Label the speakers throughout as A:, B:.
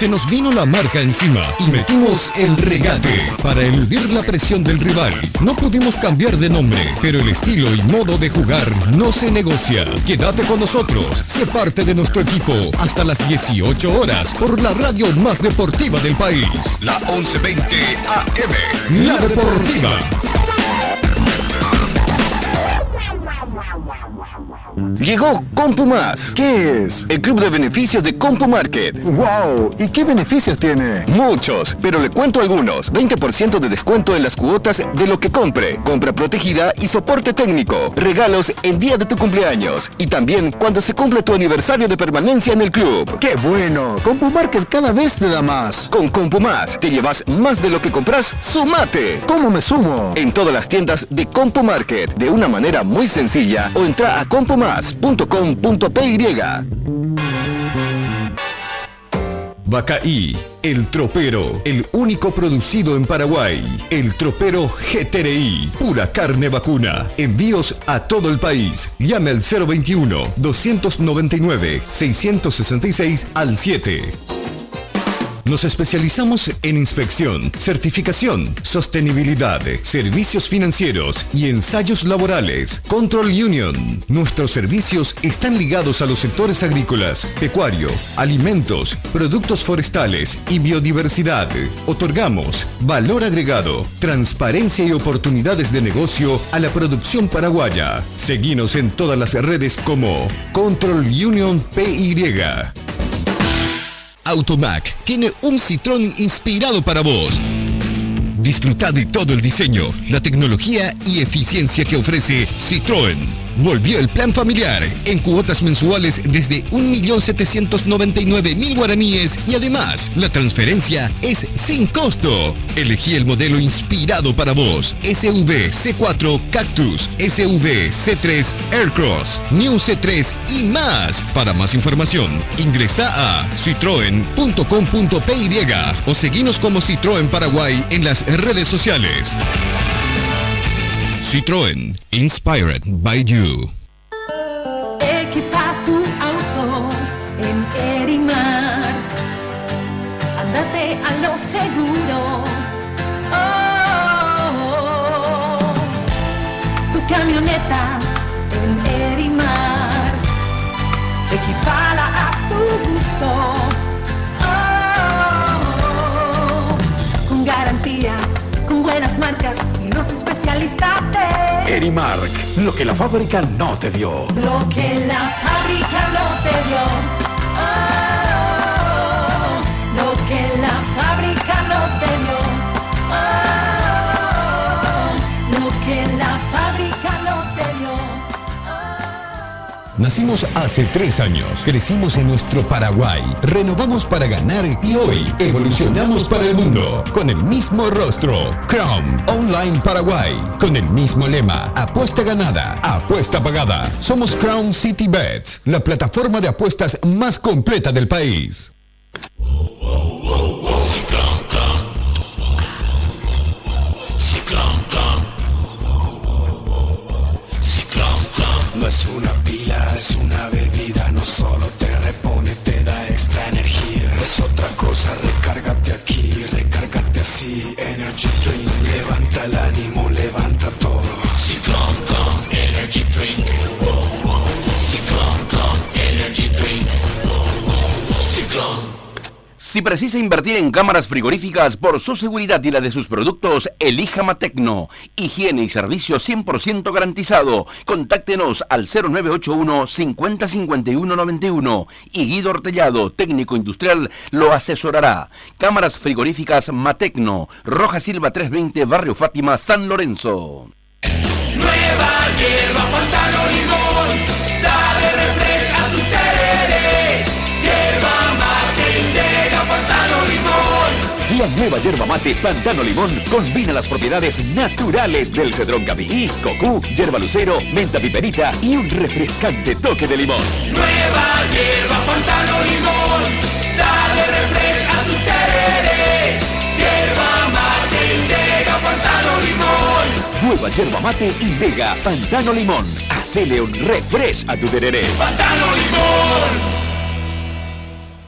A: Se nos vino la marca encima y metimos el regate para eludir la presión del rival. No pudimos cambiar de nombre, pero el estilo y modo de jugar no se negocia. Quédate con nosotros, sé parte de nuestro equipo hasta las 18 horas por la radio más deportiva del país, la 1120 AM. La Deportiva.
B: Llegó CompuMás. ¿Qué es? El club de beneficios de CompuMarket.
C: ¡Wow! ¿Y qué beneficios tiene?
B: Muchos, pero le cuento algunos. 20% de descuento en las cuotas de lo que compre. Compra protegida y soporte técnico. Regalos el día de tu cumpleaños. Y también cuando se cumple tu aniversario de permanencia en el club.
C: ¡Qué bueno! CompuMarket cada vez te da más.
B: Con CompuMás te llevas más de lo que compras. ¡Sumate!
C: ¿Cómo me sumo?
B: En todas las tiendas de CompuMarket de una manera muy sencilla o entra a compumás.com.py.
A: Bacaí, el tropero, el único producido en Paraguay. El tropero GTRI, pura carne vacuna. Envíos a todo el país. Llame al 021 299 666 al 7. Nos especializamos en inspección, certificación, sostenibilidad, servicios financieros y ensayos laborales. Control Union. Nuestros servicios están ligados a los sectores agrícolas, pecuario, alimentos, productos forestales y biodiversidad. Otorgamos valor agregado, transparencia y oportunidades de negocio a la producción paraguaya. Seguimos en todas las redes como Control Union PY. Automac tiene un Citrón inspirado para vos. Disfruta de todo el diseño, la tecnología y eficiencia que ofrece Citroën. Volvió el plan familiar en cuotas mensuales desde 1.799.000 guaraníes y además la transferencia es sin costo. Elegí el modelo inspirado para vos. SV C4 Cactus, SV C3 Aircross, New C3 y más. Para más información, ingresa a citroen.com.py o seguinos como Citroën Paraguay en las redes sociales. Citroën, inspired by you.
D: Equipa tu auto en Erimar. Andate a lo seguro. Oh, tu camioneta en Erimar. Equipala a tu gusto. Oh, con garantía, con buenas marcas los especialistas de
E: Erimark, lo que la fábrica no te dio.
D: lo que la fábrica no te dio.
A: Nacimos hace tres años, crecimos en nuestro Paraguay, renovamos para ganar y hoy evolucionamos para el mundo con el mismo rostro. Crown Online Paraguay, con el mismo lema, apuesta ganada, apuesta pagada. Somos Crown City Bets, la plataforma de apuestas más completa del país.
F: Es una bebida, no solo te repone, te da extra energía. Es otra cosa, recárgate aquí, recárgate así. Energy Drink, levanta el ánimo, levanta todo. Ciclón con Energy Drink. Ciclón con Energy Drink. Ciclón.
B: Si precisa invertir en cámaras frigoríficas por su seguridad y la de sus productos, elija Matecno. Higiene y servicio 100% garantizado. Contáctenos al 0981 50 51 91 y Guido Ortellado, técnico industrial, lo asesorará. Cámaras frigoríficas Matecno, Roja Silva 320, Barrio Fátima, San Lorenzo.
F: Nueva
B: La nueva yerba mate Pantano Limón combina las propiedades naturales del cedrón capirí, cocú, yerba lucero, menta piperita y un refrescante toque de limón.
F: Nueva hierba, pantano, limón. Dale refresh a tu tereré. Hierba mate, integra, pantano, limón.
B: Nueva yerba mate Indega Pantano Limón. Hacele un refresh a tu tereré.
F: Pantano, limón.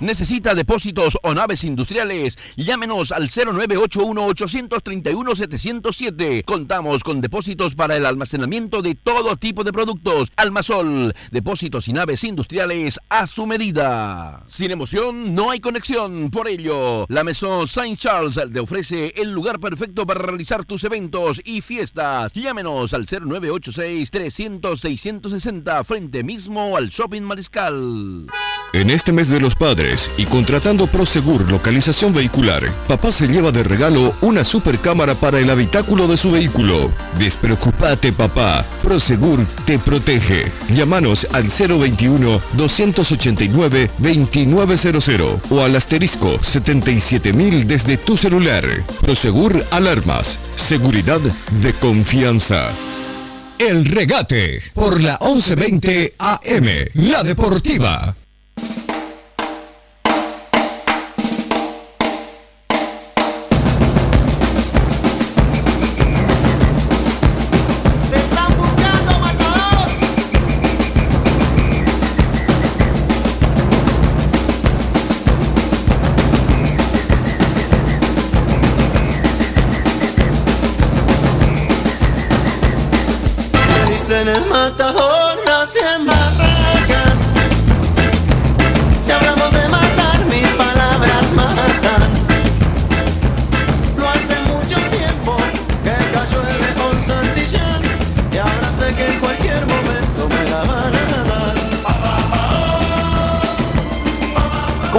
B: ¿Necesita depósitos o naves industriales? Llámenos al 0981-831-707. Contamos con depósitos para el almacenamiento de todo tipo de productos. Almasol, depósitos y naves industriales a su medida. Sin emoción no hay conexión. Por ello, la Maison Saint Charles te ofrece el lugar perfecto para realizar tus eventos y fiestas. Llámenos al 0986 300 660 frente mismo al Shopping Mariscal.
A: En este mes de los padres y contratando Prosegur Localización Vehicular, papá se lleva de regalo una super cámara para el habitáculo de su vehículo. Despreocupate papá, Prosegur te protege. Llámanos al 021-289-2900 o al asterisco 77000 desde tu celular. Prosegur Alarmas, seguridad de confianza. El regate por la 1120 AM, la deportiva.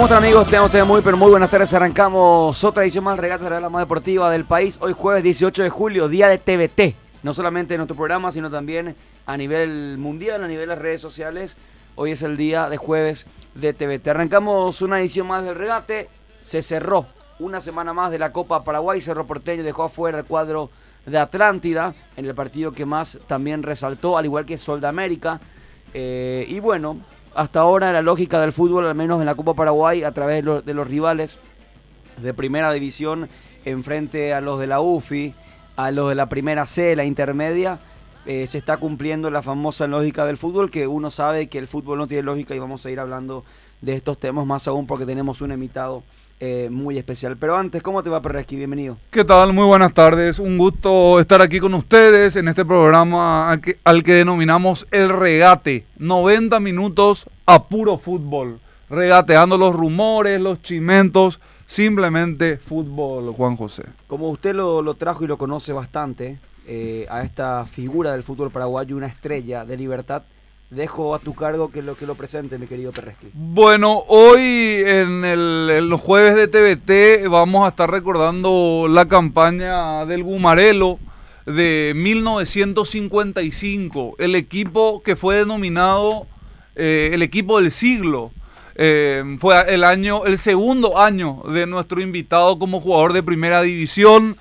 G: ¿Cómo están amigos? Tengan ustedes muy pero muy buenas tardes. Arrancamos otra edición más regata de la más deportiva del país. Hoy jueves 18 de julio, día de TVT. No solamente en nuestro programa, sino también a nivel mundial, a nivel de las redes sociales. Hoy es el día de jueves de TVT. Arrancamos una edición más del regate. Se cerró una semana más de la Copa Paraguay. Cerro Porteño dejó afuera el cuadro de Atlántida en el partido que más también resaltó, al igual que Sol de América. Eh, y bueno, hasta ahora la lógica del fútbol, al menos en la Copa Paraguay, a través de, lo- de los rivales de primera división, enfrente a los de la UFI, a los de la primera C, la intermedia, eh, se está cumpliendo la famosa lógica del fútbol, que uno sabe que el fútbol no tiene lógica y vamos a ir hablando de estos temas más aún porque tenemos un invitado eh, muy especial. Pero antes, ¿cómo te va, Perresqui? Bienvenido.
H: ¿Qué tal? Muy buenas tardes. Un gusto estar aquí con ustedes en este programa al que, al que denominamos El Regate. 90 minutos a puro fútbol. Regateando los rumores, los chimentos. Simplemente fútbol, Juan José.
G: Como usted lo, lo trajo y lo conoce bastante, eh, a esta figura del fútbol paraguayo, una estrella de libertad, dejo a tu cargo que lo que lo presente, mi querido Perresqui.
H: Bueno, hoy en, el- los jueves de TVT vamos a estar recordando la campaña del Gumarelo de 1955, el equipo que fue denominado eh, el equipo del siglo. Eh, fue el año, el segundo año de nuestro invitado como jugador de primera división.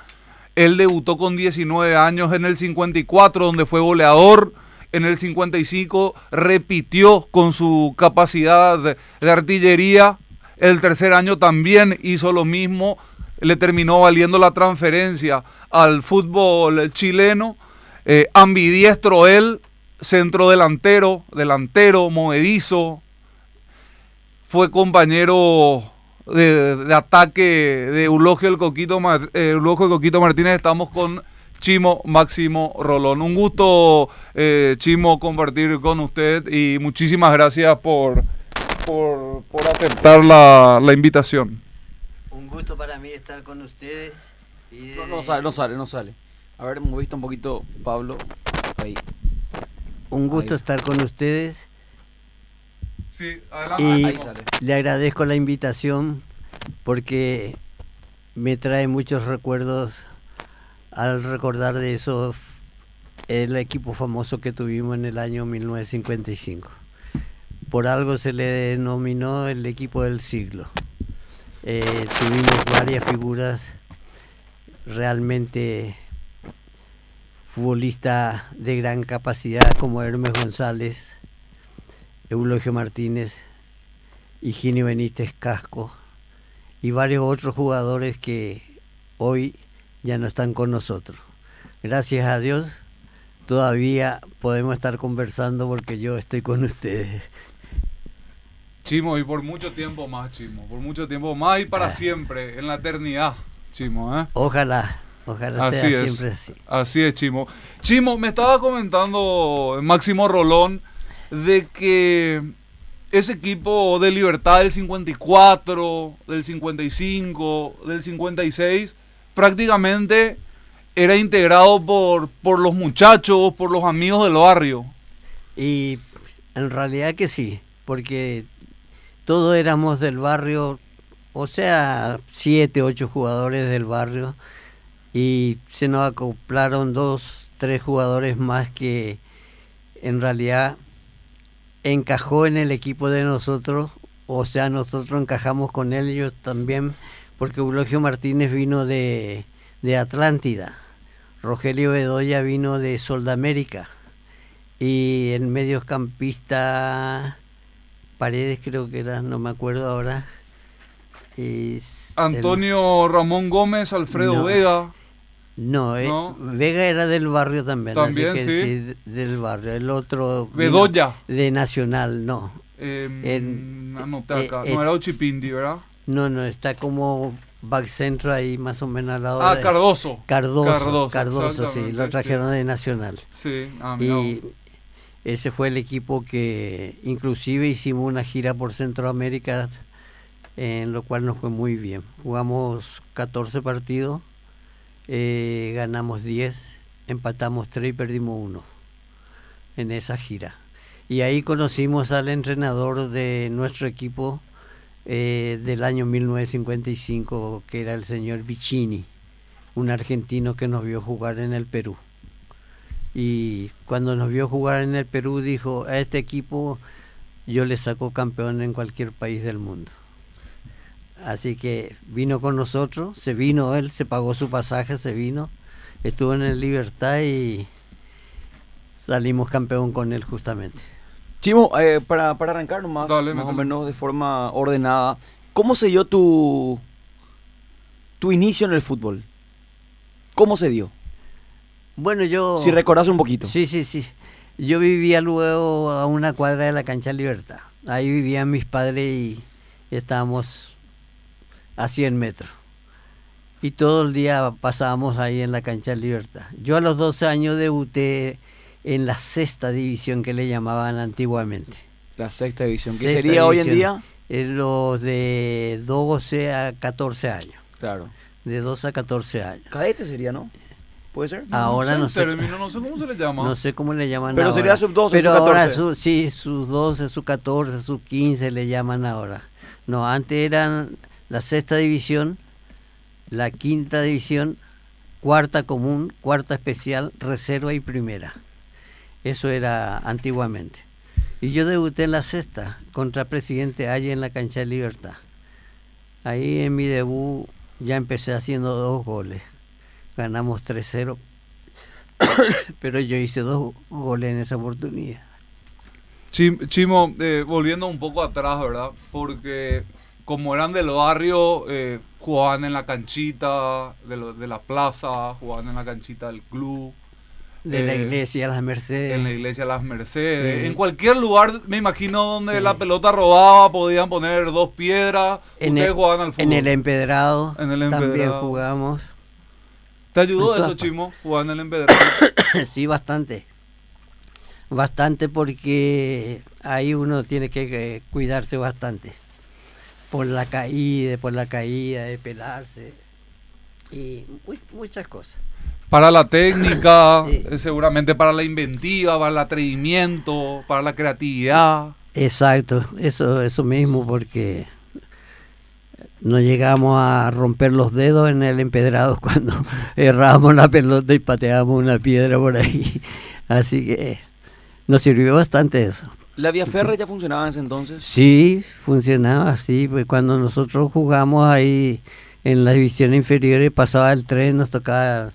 H: Él debutó con 19 años en el 54, donde fue goleador. En el 55 repitió con su capacidad de, artillería. El tercer año también hizo lo mismo. Le terminó valiendo la transferencia al fútbol chileno. Eh, ambidiestro él, centro delantero, delantero, movedizo. Fue compañero de, ataque de Eulogio el Coquito, Mar- eh, el Coquito Martínez. Estamos con Chimo Máximo Rolón. Un gusto, eh, Chimo, compartir con usted y muchísimas gracias por, por, por aceptar la, la invitación.
I: Un gusto para mí estar con ustedes. Y
G: No,
I: de-
G: no sale, no sale, no sale. A ver, hemos visto un poquito, Pablo. Ahí.
I: Un gusto
G: Ahí.
I: estar con ustedes
H: Sí,
I: y
G: Ahí sale.
I: le agradezco la invitación porque me trae muchos recuerdos al recordar de esos el equipo famoso que tuvimos en el año 1955. Por algo se le denominó el equipo del siglo. Eh, tuvimos varias figuras realmente futbolistas de gran capacidad como Hermes González, Eulogio Martínez, Higinio Benítez Casco y varios otros jugadores que hoy ya no están con nosotros. Gracias a Dios todavía podemos estar conversando porque yo estoy con ustedes.
H: Chimo, y por mucho tiempo más, Chimo. Por mucho tiempo más y para
I: Ah.
H: siempre, en la eternidad, Chimo, ¿eh?
I: Ojalá, ojalá
H: Así
I: sea
H: es.
I: siempre así.
H: Así es, Chimo. Chimo, me estaba comentando Máximo Rolón de que ese equipo de Libertad del 54, del 55, del 56, prácticamente era integrado por, por los muchachos, por los amigos del barrio.
I: Y en realidad que sí, porque todos éramos del barrio, o sea, siete, ocho jugadores del barrio, y se nos acoplaron dos, tres jugadores más que en realidad encajó en el equipo de nosotros, o sea, nosotros encajamos con ellos también, porque Eulogio Martínez vino de, de Atlántida, Rogelio Bedoya vino de Soldamérica, y el mediocampista Paredes creo que era, no me acuerdo ahora. es el-
H: Antonio Ramón Gómez, Alfredo
I: No.
H: Vega.
I: no, eh. Vega era del barrio también.
H: También,
I: así que
H: sí.
I: de- del barrio. El otro. vino
H: Bedoya.
I: De Nacional, no.
H: em, anoté
I: eh,
H: acá.
I: eh,
H: no era Ochipindi, ¿verdad?
I: No, no, está como back centro ahí más o menos al lado
H: Ah,
I: de-
H: Cardoso.
I: Cardoso,
H: Cardoso,
I: Cardoso, sí, lo trajeron de Nacional.
H: Sí, ah,
I: y
H: vos.
I: ese fue el equipo que inclusive hicimos una gira por Centroamérica, en lo cual nos fue muy bien. Jugamos 14 partidos, eh, ganamos 10, empatamos 3 y perdimos 1 en esa gira. Y ahí conocimos al entrenador de nuestro equipo eh, del año 1955, que era el señor Vicini, un argentino que nos vio jugar en el Perú. Y cuando nos vio jugar en el Perú dijo, a este equipo yo le saco campeón en cualquier país del mundo. Así que vino con nosotros, se vino él, se pagó su pasaje, se vino, estuvo en el Libertad y salimos campeón con él justamente.
G: Chimo, eh, para, para arrancar nomás,
H: Dale,
G: más o menos de forma ordenada, ¿cómo se dio tu, tu inicio en el fútbol? ¿Cómo se dio?
I: Bueno, yo...
G: Si recordás un poquito.
I: Sí, sí, sí. Yo vivía luego a una cuadra de la cancha Libertad. Ahí vivían mis padres y estábamos a 100 metros. Y todo el día pasábamos ahí en la cancha Libertad. Yo a los 12 años debuté en la sexta división que le llamaban antiguamente.
G: La sexta división. ¿Qué
I: Sexta
G: sería hoy en
I: división.
G: día?
I: Eh, los de 12 a 14 años.
G: Claro.
I: De 12 a 14 años.
G: Cadete sería, ¿no? ¿Puede ser?
I: Ahora no
H: el
I: sé.
H: término, no sé cómo se le llama.
I: No sé cómo le llaman
G: Pero
I: ahora.
G: sería sub 12,
I: Pero
G: sub
I: ahora
G: 14.
I: su- sí, sus 12, sus 14, sus 15 le llaman ahora. No, antes eran la sexta división, la quinta división, cuarta común, cuarta especial, reserva y primera. Eso era antiguamente. Y yo debuté en la sexta contra Presidente Aye en la cancha de Libertad. Ahí en mi debut ya empecé haciendo dos goles. Ganamos 3-0. Pero yo hice dos goles en esa oportunidad.
H: Chim- Chimo, eh, volviendo un poco atrás, ¿verdad? Porque como eran del barrio, eh, jugaban en la canchita de la plaza, jugaban en la canchita del club.
I: De la
H: eh,
I: iglesia, las Mercedes.
H: En la iglesia Las Mercedes.
I: Sí.
H: En cualquier lugar, me imagino, donde
I: Sí.
H: la pelota rodaba, podían poner dos piedras.
I: En
H: Ustedes
I: el,
H: jugaban al fútbol.
I: en el empedrado
H: En el
I: también
H: empedrado.
I: jugamos.
H: ¿Te ayudó eso, Chimo? Jugar en el empedrado.
I: sí, bastante. Bastante porque ahí uno tiene que cuidarse bastante. Por la caída, por la caída, de pelarse. Y mu- muchas cosas.
H: Para la técnica,
I: Sí.
H: eh, seguramente para la inventiva, para el atrevimiento, para la creatividad.
I: Exacto, eso, eso mismo, porque no llegamos a romper los dedos en el empedrado cuando errábamos la pelota y pateábamos una piedra por ahí. Así que nos sirvió bastante eso.
G: ¿La vía férrea ya funcionaba en ese entonces?
I: Sí, funcionaba así, pues cuando nosotros jugamos ahí en la división inferior pasaba el tren, nos tocaba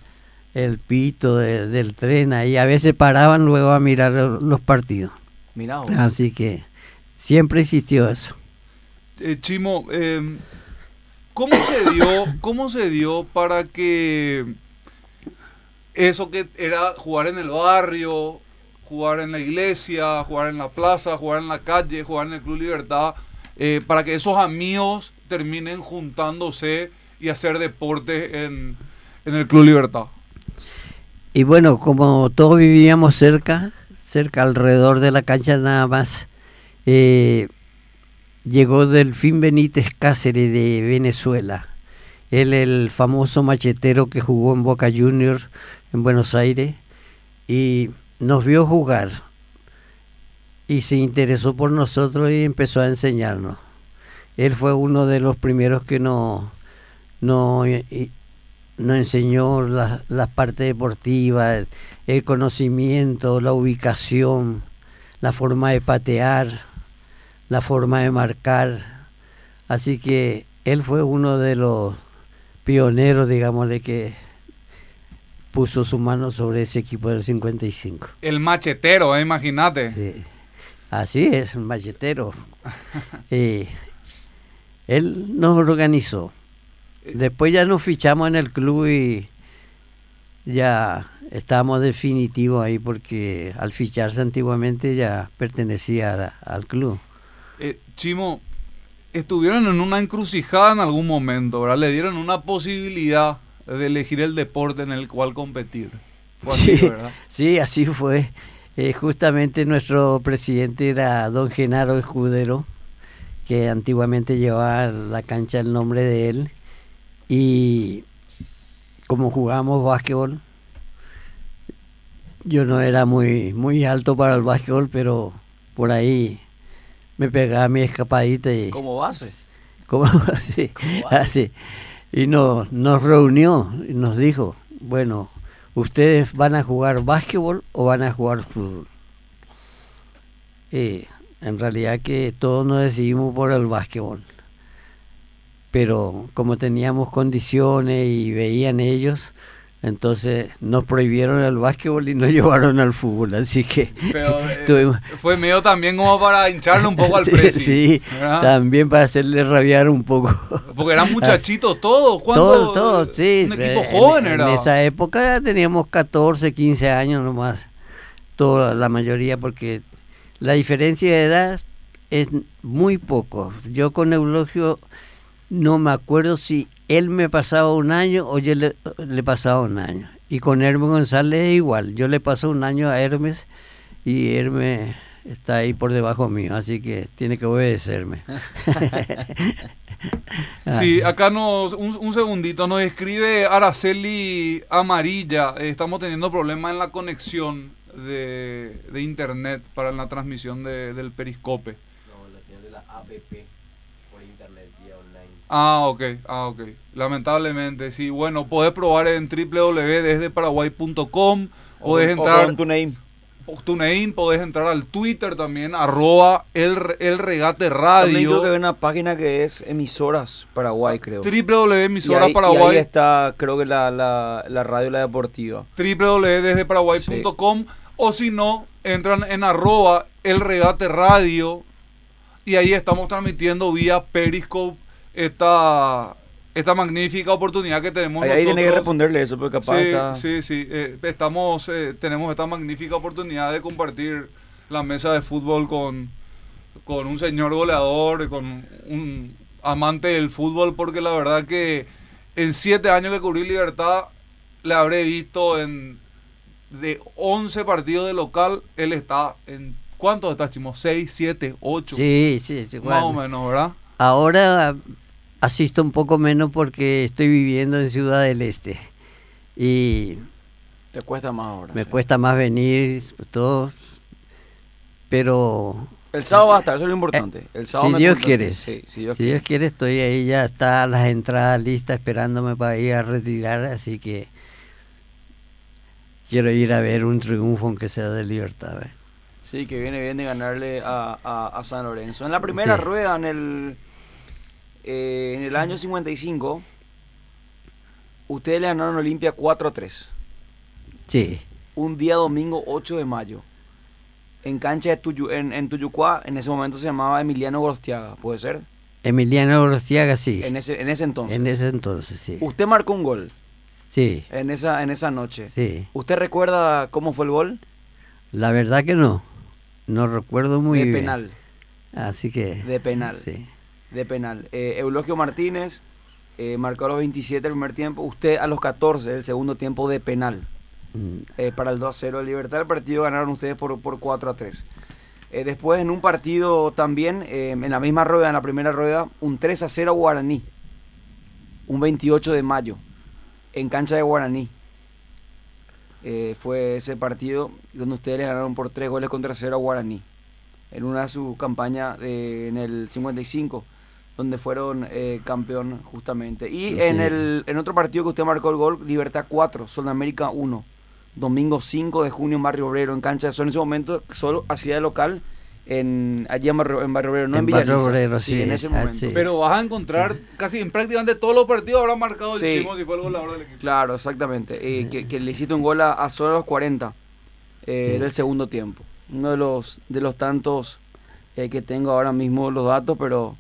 I: el pito de- del tren ahí, a veces paraban luego a mirar los partidos.
G: Mirá vos.
I: Así que siempre existió eso.
H: Eh, Chimo, eh, ¿cómo se dio, cómo se dio para que eso que era jugar en el barrio, jugar en la iglesia, jugar en la plaza, jugar en la calle, jugar en el Club Libertad, eh, para que esos amigos terminen juntándose y hacer deporte en, en el Club Libertad?
I: Y bueno, como todos vivíamos cerca, cerca alrededor de la cancha nada más, eh, llegó Delfín Benítez Cáceres de Venezuela. Él, el famoso machetero que jugó en Boca Juniors en Buenos Aires, y nos vio jugar. Y se interesó por nosotros y empezó a enseñarnos. Él fue uno de los primeros que nos, y- nos enseñó la, la parte deportiva, el, el conocimiento, la ubicación, la forma de patear, la forma de marcar. Así que él fue uno de los pioneros, digamos, de que puso su mano sobre ese equipo del 55.
H: El machetero, eh, imagínate.
I: Sí. Así es, un machetero. Eh, él nos organizó. Después ya nos fichamos en el club y ya estábamos definitivos ahí porque al ficharse antiguamente ya pertenecía a- al club.
H: Eh, Chimo, estuvieron en una encrucijada en algún momento, ¿verdad? Le dieron una posibilidad de elegir el deporte en el cual competir. Así,
I: Sí, sí, así fue. Eh, justamente nuestro presidente era don Genaro Escudero, que antiguamente llevaba la cancha el nombre de él. Y como jugábamos básquetbol, yo no era muy, muy alto para el básquetbol, pero por ahí me pegaba mi escapadita y
G: Como base.
I: como así, así. Y nos, nos reunió y nos dijo, bueno, ¿ustedes van a jugar básquetbol o van a jugar fútbol? Y en realidad que todos nos decidimos por el básquetbol. Pero como teníamos condiciones y veían ellos, entonces nos prohibieron el básquetbol y nos llevaron al fútbol. Así que
H: Pero eh,
I: tuvimos-
H: fue medio también como para hincharle un poco al
I: Sí,
H: precio.
I: sí, también para hacerle rabiar un poco.
H: Porque eran muchachitos todos. ¿Cuánto?
I: Todo, todo, sí.
H: Un equipo
I: Eh,
H: joven
I: en,
H: era.
I: En esa época teníamos 14, 15 años nomás. Toda la mayoría, porque la diferencia de edad es muy poco. Yo con Eulogio no me acuerdo si él me pasaba un año o yo le, le pasaba un año. Y con Hermes González es igual. Yo le paso un año a Hermes y Hermes está ahí por debajo mío, así que tiene que obedecerme.
H: Sí, acá nos, un, un segundito, nos escribe Araceli Amarilla. eh, estamos teniendo problemas en la conexión de, de internet para la transmisión de- del periscope.
G: No, la señal de la app por internet y online.
H: Ah, ok, ah, ok. Lamentablemente, sí. Bueno, podés probar en www.desdeparaguay.com. Podés entrar.
G: TuneIn.
H: TuneIn, podés entrar al Twitter también, arroba el, el regate
G: También creo
H: radio.
G: que hay una página que es Emisoras Paraguay, creo.
H: www.emisoras
G: Y ahí- y
H: Paraguay.
G: ahí está, creo que la, la, la radio La Deportiva.
H: www.desdeparaguay.com o si no, entran en arroba el regate radio y ahí estamos transmitiendo vía Periscope esta, esta magnífica oportunidad que tenemos
G: Ahí, ahí tiene que
H: nosotros.
G: responderle eso, porque capaz
H: sí,
G: está...
H: sí, sí, eh, estamos, eh, tenemos esta magnífica oportunidad de compartir la mesa de fútbol con, con un señor goleador, con un amante del fútbol, porque la verdad que en siete años que cubrí Libertad, le habré visto en de 11 partidos de local, él está en, ¿cuántos está, Chimo? ¿6, 7, 8?
I: Sí, sí, sí.
H: Más o menos, ¿verdad?
I: Ahora asisto un poco menos porque estoy viviendo en Ciudad del Este y
G: Te cuesta más ahora.
I: me
G: sí.
I: cuesta más venir, todo, pero
G: El sábado va a estar, eso es lo importante. El sábado
I: si Dios quiere,
G: Sí, si Dios
I: si
G: quiere.
I: Dios quiere estoy ahí, ya está las entradas listas esperándome para ir a retirar, así que quiero ir a ver un triunfo aunque sea de libertad. ¿ve?
G: Sí, que viene bien de ganarle a, a- a San Lorenzo. En la primera
I: Sí.
G: rueda, en el, eh, en el año 55, ustedes le ganaron a Olimpia 4 a 3.
I: Sí,
G: Un día domingo 8 de mayo. En cancha de Tuyu, en, en Tuyucuá, en ese momento se llamaba Emiliano Gorostiaga, ¿puede ser?
I: Emiliano Orostiaga sí,
G: En ese, en ese entonces.
I: en ese entonces sí,
G: Usted marcó un gol
I: sí,
G: en esa, en esa noche.
I: sí.
G: ¿Usted recuerda cómo fue el gol?
I: La verdad que no, no recuerdo muy
G: de
I: bien.
G: penal.
I: Así que...
G: De penal.
I: Sí.
G: De penal. Eh, Eulogio Martínez eh, marcó a los 27 el primer tiempo. Usted a los 14 el segundo tiempo de penal.
I: Mm,
G: eh, para el 2 a 0 de Libertad. El partido ganaron ustedes por, por 4 a 3. Eh, después en un partido también, en la misma rueda, en la primera rueda, un 3 a 0 Guaraní. Un 28 de mayo. En cancha de Guaraní. Fue ese partido donde ustedes ganaron por 3 goles contra 0 a Guaraní. En una de sus campañas de- en el 55, donde fueron eh, campeón justamente. Y
I: Sí.
G: en, el, en otro partido que usted marcó el gol, Libertad 4, Sudamérica 1. Domingo 5 de junio en Barrio Obrero, en cancha de sol. En ese momento solo hacía de local en, allí en Barrio, en Barrio Obrero, no en,
I: En
G: Villa
I: Barrio. Obrero,
G: sí,
I: sí,
G: en ese
I: ah,
G: momento.
I: sí.
H: Pero vas a encontrar casi en prácticamente todos los partidos habrá marcado el
G: Sí.
H: Chimo si fue el goleador del equipo.
G: Claro, exactamente. Eh, que, que le hiciste un gol a, a solo los 40 eh,
I: Sí.
G: del segundo tiempo. Uno de los, de los tantos eh, que tengo ahora mismo los datos, pero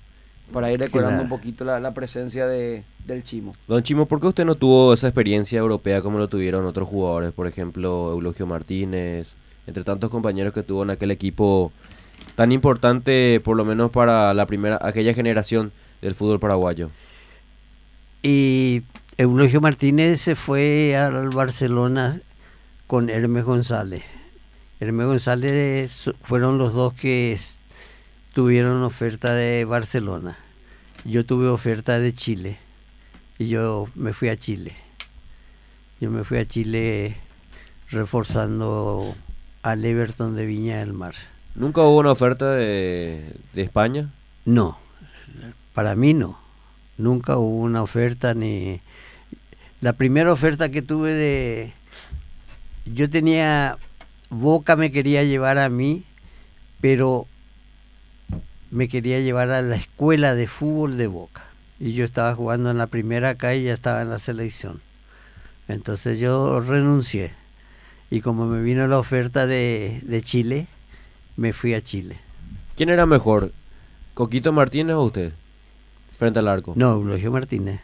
G: para ir recordando
I: Claro.
G: un poquito la, la presencia de, del Chimo.
J: Don Chimo, ¿por qué usted no tuvo esa experiencia europea como lo tuvieron otros jugadores? Por ejemplo, Eulogio Martínez, entre tantos compañeros que tuvo en aquel equipo tan importante, por lo menos para la primera, aquella generación del fútbol paraguayo.
I: Y Eulogio Martínez se fue al Barcelona con Hermes González. Hermes González fueron los dos que tuvieron oferta de Barcelona. Yo tuve oferta de Chile y yo me fui a Chile. Yo me fui a Chile reforzando al Everton de Viña del Mar.
J: ¿Nunca hubo una oferta de, de España?
I: No, para mí no. Nunca hubo una oferta ni... La primera oferta que tuve de... Yo tenía... Boca me quería llevar a mí, pero me quería llevar a la escuela de fútbol de Boca. Y yo estaba jugando en la primera acá y ya estaba en la selección. Entonces yo renuncié. Y como me vino la oferta de, de Chile, me fui a Chile.
J: ¿Quién era mejor? ¿Coquito Martínez o usted? Frente al arco.
I: No, Eulogio Martínez.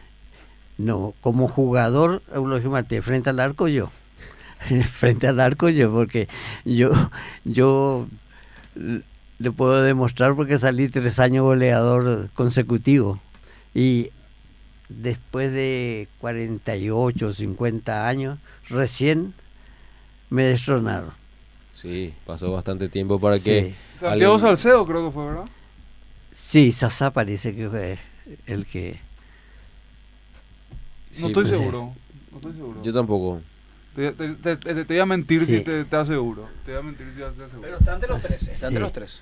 I: No, como jugador, Eulogio Martínez. Frente al arco yo. frente al arco yo, porque yo, yo le puedo demostrar porque salí tres años goleador consecutivo. Y después de 48, 50 años, recién me destronaron.
J: Sí, pasó bastante tiempo para que...
I: Sí.
H: Santiago
J: alguien-
H: Salcedo creo que fue, ¿verdad?
I: Sí, Sasá parece que fue el que...
J: Sí,
H: no estoy
J: pues,
H: seguro. No estoy seguro.
J: Yo tampoco.
H: Te, te- te- te- te voy a mentir si
I: Sí.
H: te, te aseguro. Te voy a mentir si te aseguro.
G: están de los tres, están
I: Sí.
G: tres.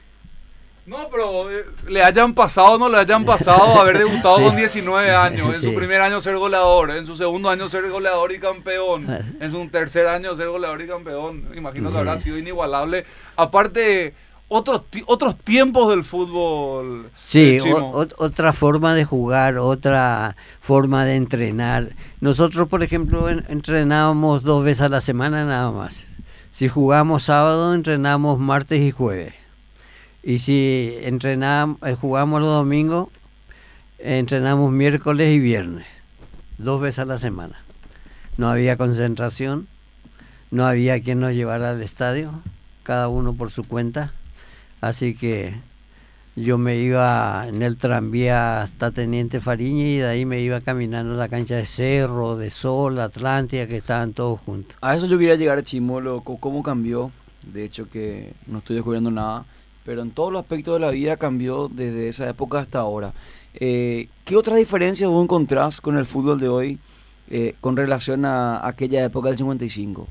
H: No, pero eh, le hayan pasado o no le hayan pasado haber debutado
I: Sí.
H: con 19 años. En
I: Sí.
H: su primer año ser goleador, en su segundo año ser goleador y campeón, en su tercer año ser goleador y campeón. Imagino que
I: Sí.
H: habrá sido inigualable. Aparte, otros, otros tiempos del fútbol.
I: Sí,
H: eh,
I: o- otra forma de jugar, otra forma de entrenar. Nosotros, por ejemplo, en- entrenábamos dos veces a la semana nada más. Si jugamos sábado, entrenamos martes y jueves. Y si entrenamos, eh, jugamos los domingos, entrenamos miércoles y viernes. Dos veces a la semana. No había concentración, no había quien nos llevara al estadio, cada uno por su cuenta. Así que yo me iba en el tranvía hasta Teniente Fariña y de ahí me iba caminando a la cancha de Cerro, de Sol, Atlántida, que estaban todos juntos.
G: A eso yo quería llegar, Chimo, lo- co- cómo cambió. De hecho que no estoy descubriendo nada, pero en todos los aspectos de la vida cambió desde esa época hasta ahora. Eh, ¿Qué otras diferencias vos encontrás con el fútbol de hoy eh, con relación a aquella época del 55?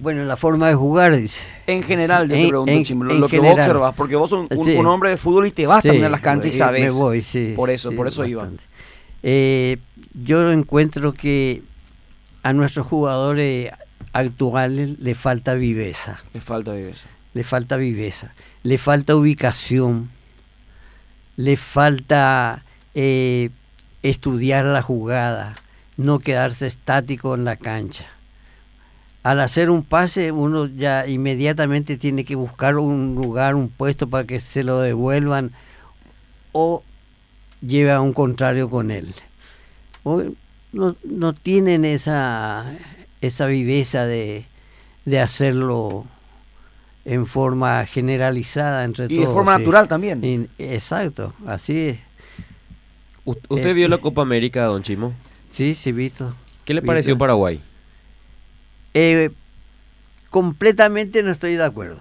I: Bueno, la forma de jugar, dice.
G: En general, yo te pregunto,
I: en-
G: lo,
I: en
G: lo que vos observas, porque vos sos un,
I: Sí.
G: un hombre de fútbol y te vas
I: Sí,
G: también a las canchas y sabes.
I: Me voy, sí.
G: Por eso, por eso iba.
I: bastante. Eh, yo encuentro que a nuestros jugadores actuales le falta viveza.
G: Le falta viveza.
I: le falta viveza, le falta ubicación, le falta eh, estudiar la jugada, no quedarse estático en la cancha. Al hacer un pase, uno ya inmediatamente tiene que buscar un lugar, un puesto para que se lo devuelvan o lleve a un contrario con él. Hoy no, no tienen esa, esa viveza de, de hacerlo en forma generalizada entre
G: Y
I: todos.
G: de forma
I: sí.
G: natural también.
I: Y- exacto, así es.
J: U- ¿Usted
I: Eh,
J: vio la Copa América, don Chimo?
I: Sí, sí, visto.
J: ¿Qué le
I: Visto.
J: pareció Paraguay?
I: Eh, completamente no estoy de acuerdo.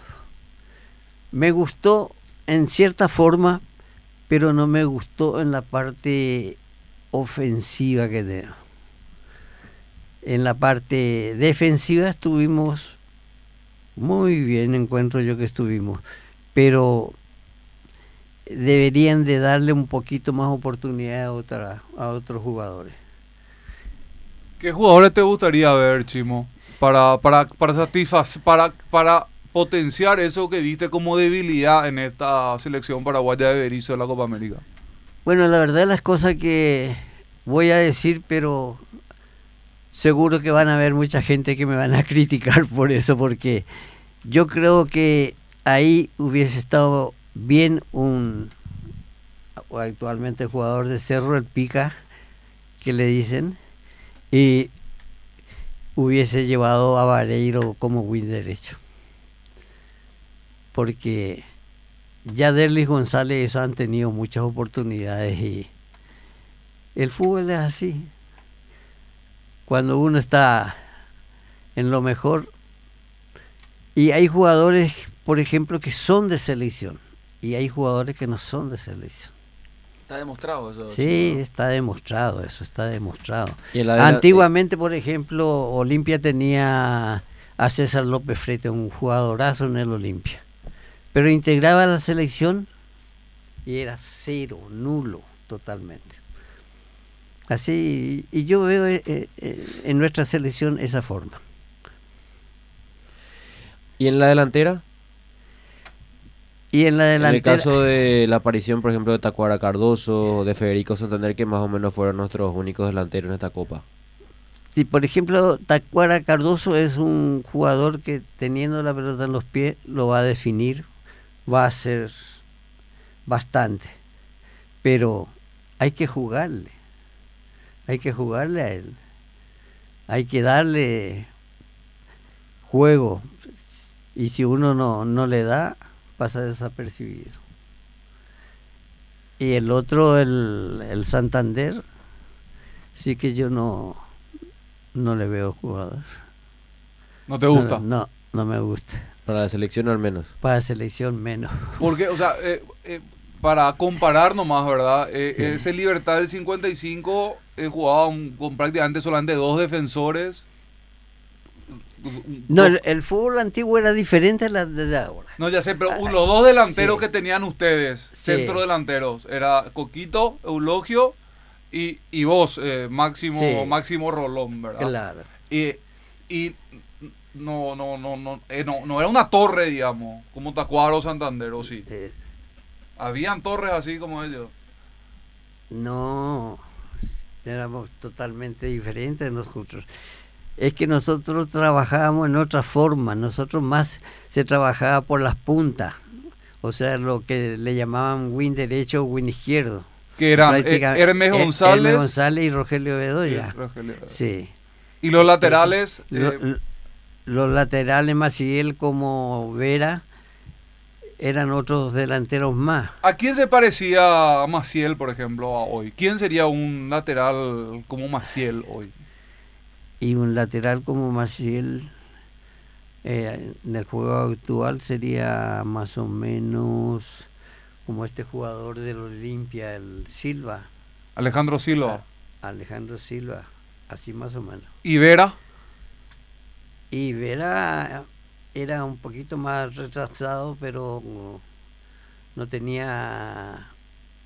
I: Me gustó en cierta forma, pero no me gustó en la parte ofensiva que tenemos. En la parte defensiva estuvimos muy bien, encuentro yo que estuvimos, pero deberían de darle un poquito más oportunidad a, otra, a otros jugadores.
H: ¿Qué jugadores te gustaría ver, Chimo? Para, para, para satisfacer, para, para potenciar eso que viste como debilidad en esta selección paraguaya de Berizzo de la Copa América.
I: Bueno, la verdad las cosas que voy a decir, pero seguro que van a haber mucha gente que me van a criticar por eso, porque yo creo que ahí hubiese estado bien un actualmente jugador de Cerro el Pica, que le dicen, y hubiese llevado a Vareiro como win derecho. Porque ya Derlis González han tenido muchas oportunidades y el fútbol es así. Cuando uno está en lo mejor y hay jugadores, por ejemplo, que son de selección y hay jugadores que no son de selección.
G: Está demostrado eso.
I: Sí, está demostrado, eso está demostrado.
J: Y en la de la-
I: Antiguamente, por ejemplo, Olimpia tenía a César López Frete, un jugadorazo en el Olimpia. Pero integraba a la selección y era cero, nulo, totalmente. Así, y yo veo eh, eh, en nuestra selección esa forma.
J: ¿Y en la delantera?
I: Y en la
J: En el caso de la aparición, por ejemplo, de Tacuara Cardoso, de Federico Santander, que más o menos fueron nuestros únicos delanteros en esta Copa.
I: si por ejemplo Tacuara Cardoso es un jugador que teniendo la pelota en los pies lo va a definir, va a ser bastante. Pero hay que jugarle, hay que jugarle a él, hay que darle juego. Y si uno no, no le da, pasa desapercibido. Y el otro, el, el Santander, sí que yo no, no le veo jugador.
H: ¿No te gusta?
I: No, no, no me gusta.
J: Para la selección al menos.
I: Para selección menos.
H: Porque, o sea, eh, eh, para comparar nomás, ¿verdad? Eh, Ese Libertad del 55 eh, jugaba un- con prácticamente solamente dos defensores.
I: No, el, el fútbol antiguo era diferente a la de ahora.
H: No, ya sé, pero los dos delanteros
I: sí.
H: que tenían ustedes,
I: Sí.
H: centro delanteros, era Coquito, Eulogio y, y vos, eh, Máximo,
I: Sí.
H: Máximo Rolón, ¿verdad?
I: Claro.
H: Y, y no, no, no, no, eh, no, no era una torre, digamos, como Tacuaro Santander, ¿o sí?
I: Eh,
H: Habían torres así como ellos.
I: No, éramos totalmente diferentes nosotros. Es que nosotros trabajábamos en otra forma, nosotros más se trabajaba por las puntas, o sea, lo que le llamaban win derecho o win izquierdo.
H: Que eran, eh,
I: Práctica-
H: Hermes
I: eh,
H: González.
I: Hermes González y Rogelio Bedoya.
H: y Rogelio.
I: Sí.
H: Y los laterales,
I: Lo-
H: eh,
I: lo- los laterales Maciel como Vera eran otros delanteros más.
H: ¿A quién se parecía a Maciel, por ejemplo, a hoy? ¿Quién sería un lateral como Maciel hoy?
I: Y un lateral como Maciel eh, en el juego actual sería más o menos como este jugador del Olimpia, el Silva,
H: Alejandro Silva.
I: Alejandro Silva, así más o menos.
H: ¿Y Vera?
I: Y Vera era un poquito más retrasado, pero no tenía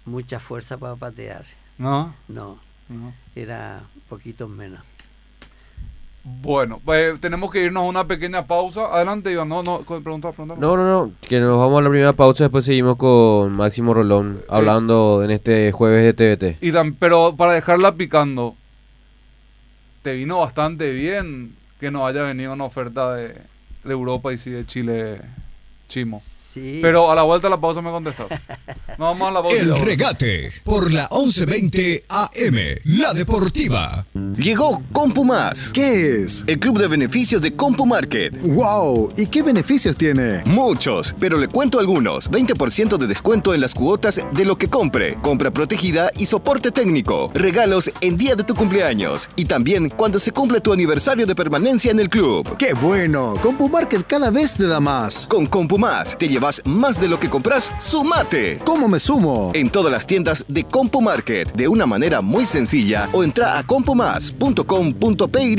I: mucha fuerza para patear.
H: ¿No?
I: No,
H: No.
I: era un poquito menos.
H: Bueno, pues tenemos que irnos a una pequeña pausa. Adelante, Iván. No, no, con- pregunta, pregunta.
J: No, no, no. Que nos vamos a la primera pausa, después seguimos con Máximo Rolón, hablando en este jueves de TVT.
H: Y pero para dejarla picando, te vino bastante bien que nos haya venido una oferta de, de Europa y sí de Chile, Chimo.
I: Sí.
H: Pero a la vuelta de la pausa me contestas. No vamos a la pausa.
A: El regate por la 1120 AM, la deportiva.
C: Llegó CompuMás. ¿Qué es?
K: El club de beneficios de CompuMarket.
C: ¡Wow! ¿Y qué beneficios tiene?
K: Muchos, pero le cuento algunos. 20% de descuento en las cuotas de lo que compre. Compra protegida y soporte técnico. Regalos en día de tu cumpleaños. Y también cuando se cumple tu aniversario de permanencia en el club.
C: ¡Qué bueno! CompuMarket cada vez te da más.
K: Con CompuMás te llevas más de lo que compras. ¡Sumate!
C: ¿Cómo me sumo?
K: En todas las tiendas de CompuMarket de una manera muy sencilla o entra a compumás.com.py.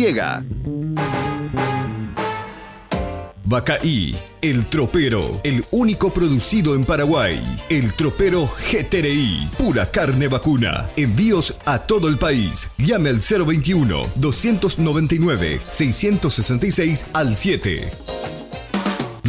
A: Bacaí, el tropero, el único producido en Paraguay. El tropero GTRI, pura carne vacuna. Envíos a todo el país. Llame al 021-299-666 al 7.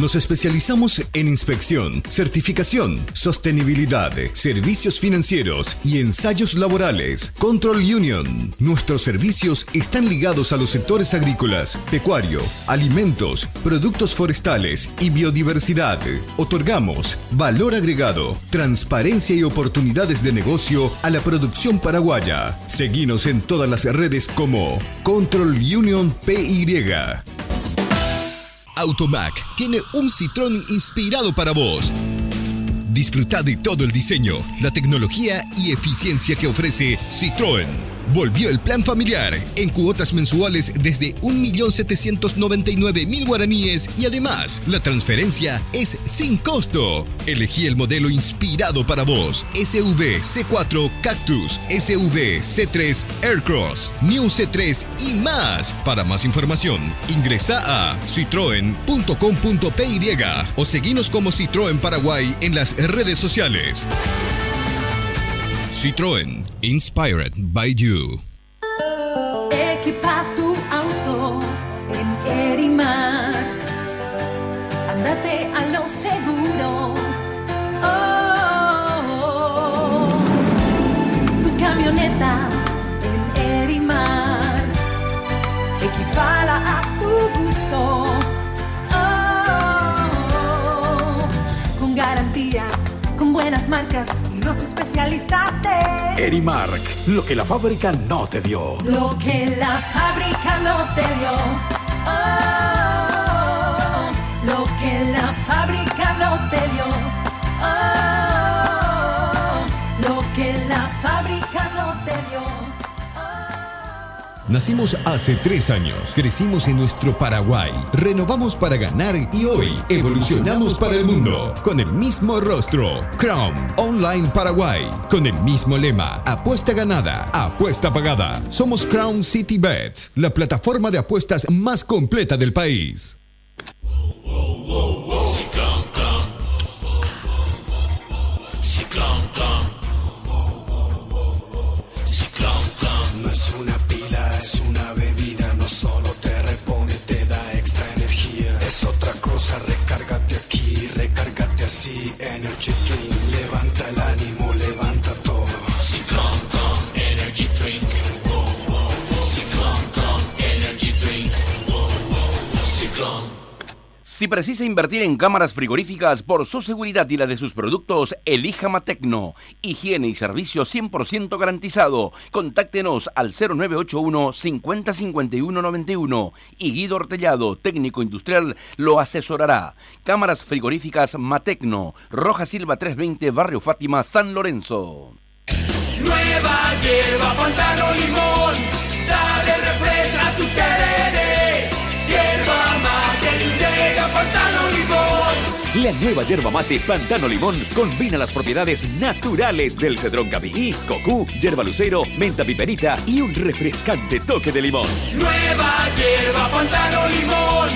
A: Nos especializamos en inspección, certificación, sostenibilidad, servicios financieros y ensayos laborales. Control Union. Nuestros servicios están ligados a los sectores agrícolas, pecuario, alimentos, productos forestales y biodiversidad. Otorgamos valor agregado, transparencia y oportunidades de negocio a la producción paraguaya. Seguinos en todas las redes como Control Union PY. Automac tiene un Citrón inspirado para vos. Disfruta de todo el diseño, la tecnología y eficiencia que ofrece Citroën. Volvió el plan familiar en cuotas mensuales desde 1.799.000 guaraníes y además la transferencia es sin costo. Elegí el modelo inspirado para vos. SUV C4 Cactus, SUV C3 Aircross, New C3 y más. Para más información, ingresa a citroen.com.py o seguinos como Citroën Paraguay en las redes sociales. Citroën, inspired by you.
D: Equipa tu auto en Erimar. Andate a lo seguro. Oh, tu camioneta en Erimar. Equipala a tu gusto. Oh, con garantía, con buenas marcas los especialistas de
E: Erimark, lo que la fábrica no te dio.
D: lo que la fábrica no te dio. Oh, lo que la fábrica
A: Nacimos hace tres años, crecimos en nuestro Paraguay, renovamos para ganar y hoy evolucionamos para el mundo. Con el mismo rostro, Crown Online Paraguay. Con el mismo lema, apuesta ganada, apuesta pagada. Somos Crown City Bet, la plataforma de apuestas más completa del país.
F: Así. Energy Drink, levanta el ánimo,
B: Si precisa invertir en cámaras frigoríficas por su seguridad y la de sus productos, elija Matecno. Higiene y servicio 100% garantizado. Contáctenos al 0981 505191 y Guido Ortellado, técnico industrial, lo asesorará. Cámaras frigoríficas Matecno, Roja Silva 320, Barrio Fátima, San Lorenzo.
F: Nueva hierba, pantano, limón.
L: La nueva yerba mate Pantano Limón combina las propiedades naturales del cedrón capirí, cocú, yerba lucero, menta piperita y un refrescante toque de limón.
F: Nueva hierba, pantano, limón.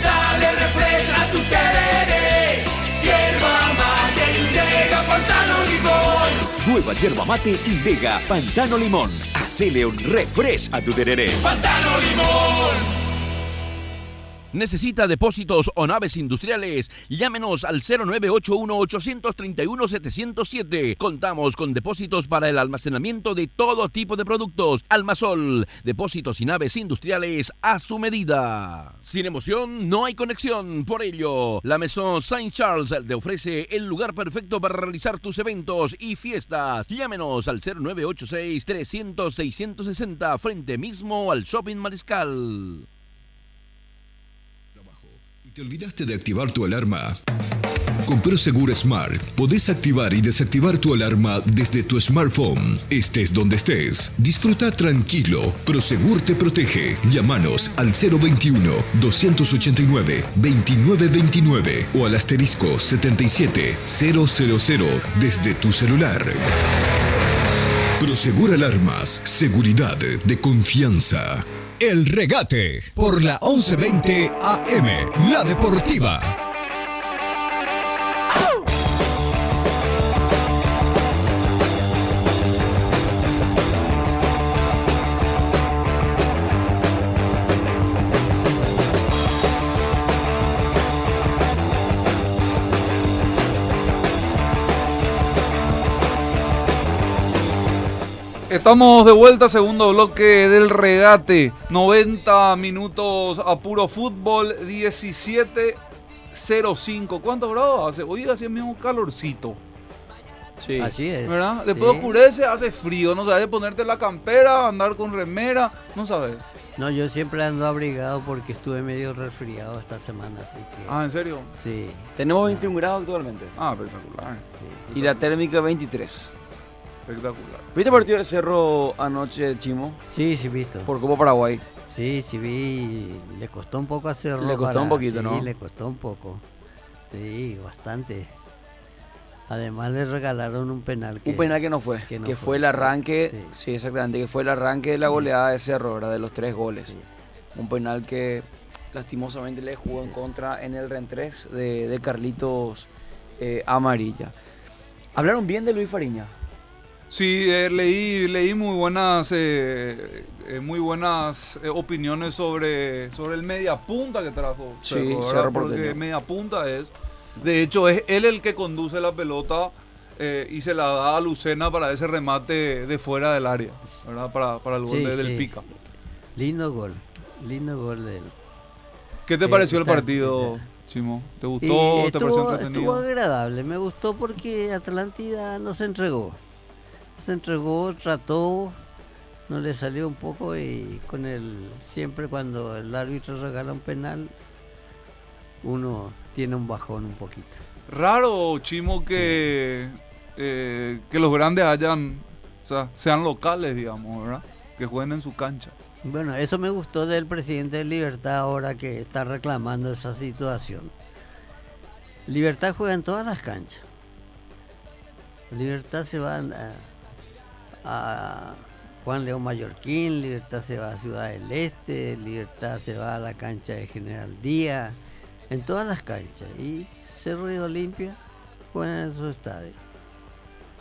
F: Dale refresh a tu tereré. Hierba mate, llega, pantano, limón.
L: Nueva yerba mate Indega Pantano Limón. Hacele un refresh a tu tereré.
F: Pantano, limón.
B: ¿Necesita depósitos o naves industriales? Llámenos al 0981-831-707. Contamos con depósitos para el almacenamiento de todo tipo de productos. Almasol, depósitos y naves industriales a su medida. Sin emoción, no hay conexión. Por ello, la Maison Saint Charles te ofrece el lugar perfecto para realizar tus eventos y fiestas. Llámenos al 0986-300-660 frente mismo al Shopping Mariscal.
A: ¿Te olvidaste de activar tu alarma? Con Prosegur Smart podés activar y desactivar tu alarma desde tu smartphone, estés donde estés. Disfruta tranquilo. Prosegur te protege. Llámanos al 021 289 2929 o al asterisco 77 000 desde tu celular. Prosegur Alarmas, seguridad de confianza. El regate por la 1120 AM, la deportiva.
H: Estamos de vuelta, segundo bloque del regate. 90 minutos a puro fútbol, 17.05. ¿Cuántos grados hace? Hoy hace mismo calorcito.
G: Sí.
I: Así es.
H: ¿Verdad? Después
I: Sí.
H: oscurece, hace frío. No sabes ponerte la campera, andar con remera. No sabes.
I: No, yo siempre ando abrigado porque estuve medio resfriado esta semana, así que...
H: Ah, ¿en serio?
I: Sí.
G: Tenemos 21 grados actualmente.
H: Ah, espectacular.
G: Y la térmica 23.
H: Espectacular.
G: ¿Viste el partido de Cerro anoche, Chimo?
I: Sí, sí, visto.
G: Por Copa Paraguay.
I: Sí, sí vi. Le costó un poco hacerlo.
G: Le costó un poquito,
I: sí,
G: ¿no?
I: le costó un poco. Sí, bastante. Además le regalaron un penal que...
G: Un penal que no fue. Que,
I: no
G: fue,
I: fue,
G: el
I: sí,
G: arranque,
I: sí.
G: sí. exactamente, que fue el arranque de la goleada de Cerro, ¿verdad? De los tres goles. Un penal que lastimosamente le jugó en contra en el reentrés de, de Carlitos eh, Amarilla. ¿Hablaron bien de Luis Fariña?
H: Sí, eh, leí, leí muy buenas, eh, eh, muy buenas eh, opiniones sobre, sobre el media punta que trajo.
G: Sí,
H: Cerro, Porque media punta es, de hecho, es él el que conduce la pelota eh, y se la da a Lucena para ese remate de fuera del área, ¿verdad? Para, para el gol
I: Sí,
H: de- del
I: sí.
H: Pica.
I: Lindo gol. Lindo gol de él.
H: ¿Qué te pareció el
I: está-
H: partido, Chimo? ¿Te
I: Y
H: gustó? ¿Te
I: estuvo,
H: pareció
I: estuvo
H: entretenido?
I: agradable, me gustó porque Atlántida no se entregó. Se entregó, trató, no le salió un poco y con el siempre cuando el árbitro regala un penal uno tiene un bajón un poquito.
H: Raro, Chimo, que, eh, que los grandes hayan, o sea, sean locales, digamos, ¿verdad? Que jueguen en su cancha.
I: Bueno, eso me gustó del presidente de Libertad ahora que está reclamando esa situación. Libertad juega en todas las canchas. Libertad se va a, a Juan León Mallorquín, Libertad se va a Ciudad del Este, Libertad se va a la cancha de General Díaz, en todas las canchas. Y Cerro y Olimpia juegan en su estadio.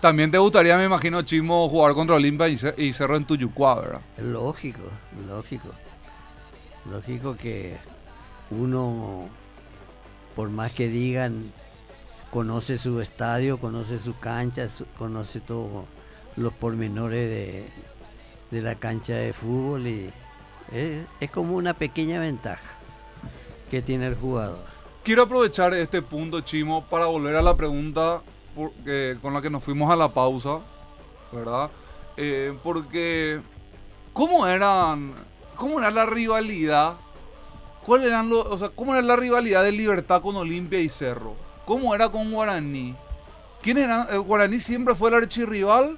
H: También te gustaría, me imagino, Chimo, jugar contra Olimpia y, Ce- y Cerro en Tuyucuá, ¿verdad?
I: Lógico, lógico. Lógico que uno, por más que digan, conoce su estadio, conoce su cancha, su- conoce todos los pormenores de, de la cancha de fútbol y es, como una pequeña ventaja que tiene el jugador.
H: Quiero aprovechar este punto, Chimo, para volver a la pregunta con la que nos fuimos a la pausa, ¿verdad? Eh, porque, ¿cómo eran, cómo era la rivalidad? ¿Cuál eran los, o sea, cómo era la rivalidad de Libertad con Olimpia y Cerro? ¿Cómo era con Guaraní? ¿Quién era? eh, ¿Guaraní siempre fue el archirrival?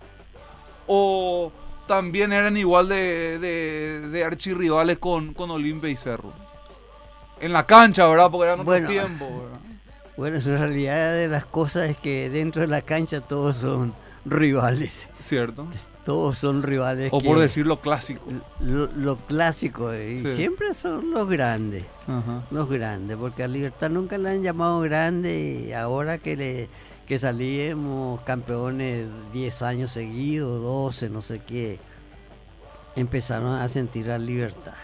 H: ¿O también eran igual de, de, de archirrivales con, con Olimpia y Cerro? En la cancha, ¿verdad? Porque eran otros
I: Bueno,
H: tiempos, ¿verdad?
I: Bueno, en realidad de las cosas es que dentro de la cancha todos son rivales.
H: Cierto.
I: Todos son rivales.
H: O por decir lo clásico.
I: Lo, lo clásico, y
H: Sí.
I: siempre son los grandes.
H: Ajá.
I: Los grandes, porque a Libertad nunca le han llamado grande y ahora que le que salimos campeones 10 años seguidos, 12, no sé qué, empezaron a sentir a Libertad.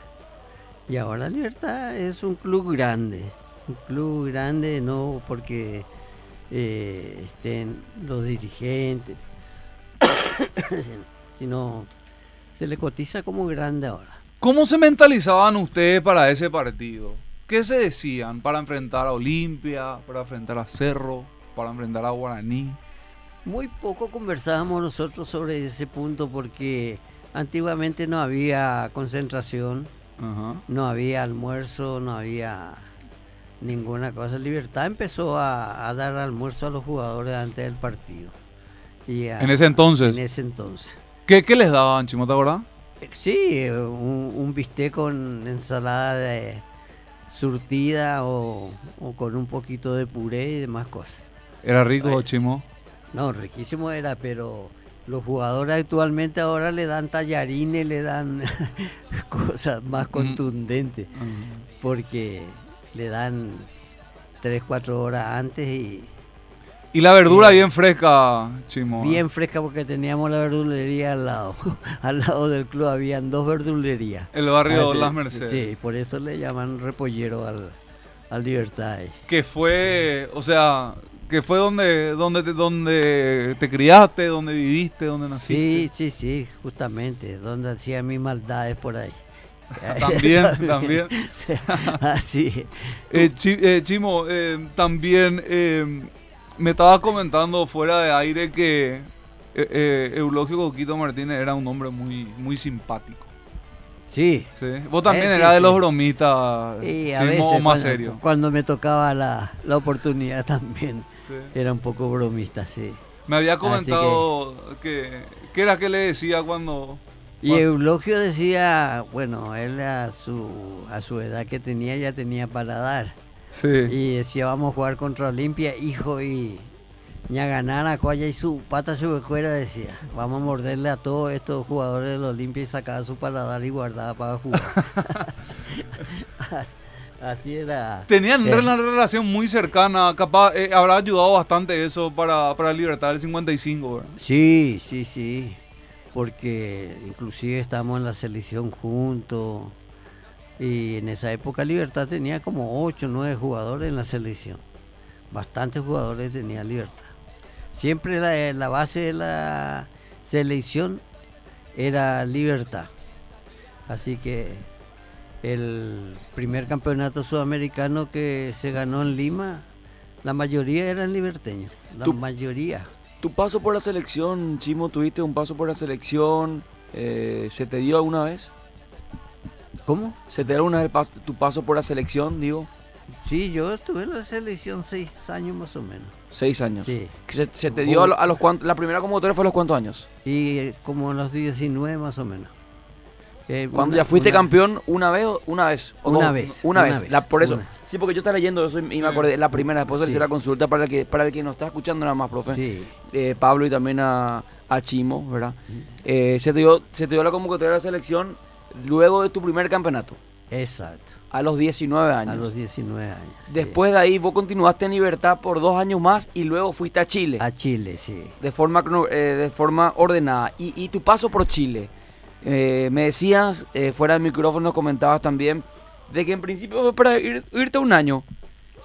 I: Y ahora Libertad es un club grande, un club grande no porque eh, estén los dirigentes, sino se le cotiza como grande ahora.
H: ¿Cómo se mentalizaban ustedes para ese partido? ¿Qué se decían para enfrentar a Olimpia, para enfrentar a Cerro, para enfrentar a Guaraní?
I: Muy poco conversábamos nosotros sobre ese punto porque antiguamente no había concentración, no había almuerzo, no había ninguna cosa. Libertad empezó a, a dar almuerzo a los jugadores antes del partido. Y a-
H: En ese entonces.
I: En ese entonces.
H: ¿Qué, qué les daban, Chimo, te acordás?
I: Eh, Sí, un, un bistec con ensalada de surtida o, o con un poquito de puré y demás cosas.
H: ¿Era rico, Chimo?
I: No, riquísimo era, pero los jugadores actualmente ahora le dan tallarines, le dan cosas
H: Mm.
I: más contundentes, porque le dan 3, 4 horas antes y
H: Y la verdura bien fresca, Chimo.
I: bien fresca porque teníamos la verdulería al lado. al lado del club habían dos verdulerías.
H: El barrio
I: sí,
H: Las Mercedes.
I: Sí, por eso le llaman repollero al, al Libertad.
H: Que fue, o sea, que fue donde, donde, te, donde te criaste, donde viviste, donde naciste.
I: Sí, sí, sí, justamente, donde hacía mis maldades por ahí.
H: También, también.
I: Sí, Así.
H: Eh, eh, Chimo, eh, también eh, me estabas comentando fuera de aire que Eulogio Coquito Martínez era un hombre muy, muy simpático.
I: Sí.
H: ¿Sí? Vos también
I: sí,
H: eras de
I: sí.
H: los bromistas,
I: Y a
H: Chimo,
I: veces
H: más
I: cuando,
H: serio.
I: cuando me tocaba la, la oportunidad también
H: Sí.
I: era un poco bromista, sí.
H: Me había
I: que-
H: comentado que, ¿qué era que le decía cuando...
I: Y Eulogio decía, bueno, él a su, a su edad que tenía ya tenía para dar.
H: Sí.
I: Y decía, vamos a jugar contra Olimpia, hijo, y ña ganar a Coya y su pata se fuera, decía. Vamos a morderle a todos estos jugadores del Olimpia y sacaba su paladar y guardaba para jugar. As- Así era.
H: Tenían
I: Eh,
H: una relación muy cercana, capaz, eh, habrá ayudado bastante eso para, para Libertad del 55, ¿verdad?
I: Sí, sí, sí. Porque inclusive estábamos en la selección juntos. Y en esa época Libertad tenía como 8 o 9 jugadores en la selección. Bastantes jugadores tenía Libertad. Siempre la, la base de la selección era Libertad. Así que el primer campeonato sudamericano que se ganó en Lima, la mayoría eran liberteños. La
G: Tú-
I: mayoría.
G: Tu paso por la selección, Chimo, tuviste un paso por la selección, eh, ¿se te dio alguna vez?
I: ¿Cómo?
G: ¿Se te dio alguna vez pas- tu paso por la selección, digo?
I: Sí, yo estuve en la selección seis años más o menos.
G: Seis años.
I: Sí.
G: ¿Se, se te dio a, lo- a los cuantos, la primera convocatoria fue a los cuántos años?
I: Y eh, como a los 19 más o menos. Eh,
G: Cuando
I: una-
G: ya fuiste
I: una-
G: campeón una vez o una vez o
I: Una
G: dos?
I: vez,
G: una, vez,
I: vez,
G: La- por eso sí porque yo estaba leyendo eso y, me acordé la primera después de
I: Sí.
G: la consulta para el que para el que nos está escuchando nada más profe
I: Sí.
G: Eh, Pablo y también a, a Chimo verdad Eh, se te dio se te dio la convocatoria de la selección luego de tu primer campeonato
I: Exacto.
G: a los 19 años
I: A los 19 años. sí.
G: después de ahí vos continuaste en libertad por dos años más y luego fuiste a Chile
I: A Chile, sí.
G: de forma eh, de forma ordenada y, y tu paso por Chile eh, me decías eh, fuera del micrófono comentabas también de que en principio fue para ir- irte un año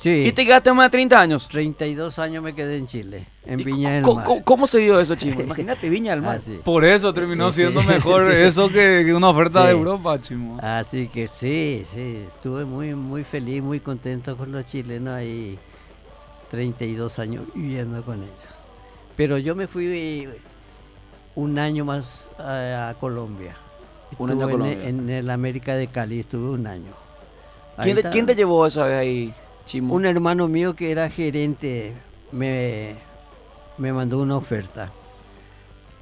I: Sí.
G: y te quedaste más de 30 años
I: 32 años me quedé en Chile, en
G: ¿Y
I: Viña del Mar.
G: ¿Cómo se dio eso, Chimo? Imagínate Viña del Mar.
H: Por eso terminó
I: Sí.
H: siendo mejor
I: Sí.
H: eso que, que una oferta
I: Sí.
H: de Europa, Chimo.
I: Así que sí, sí, estuve muy, muy feliz, muy contento con los chilenos ahí, 32 años viviendo con ellos. Pero yo me fui un año más a, a Colombia.
G: Un año a Colombia.
I: En, en el América de Cali estuve un año. Ahí
G: ¿Quién te,
I: está-
G: quién te llevó esa vez ahí, Chimo?
I: Un hermano mío que era gerente me, me mandó una oferta.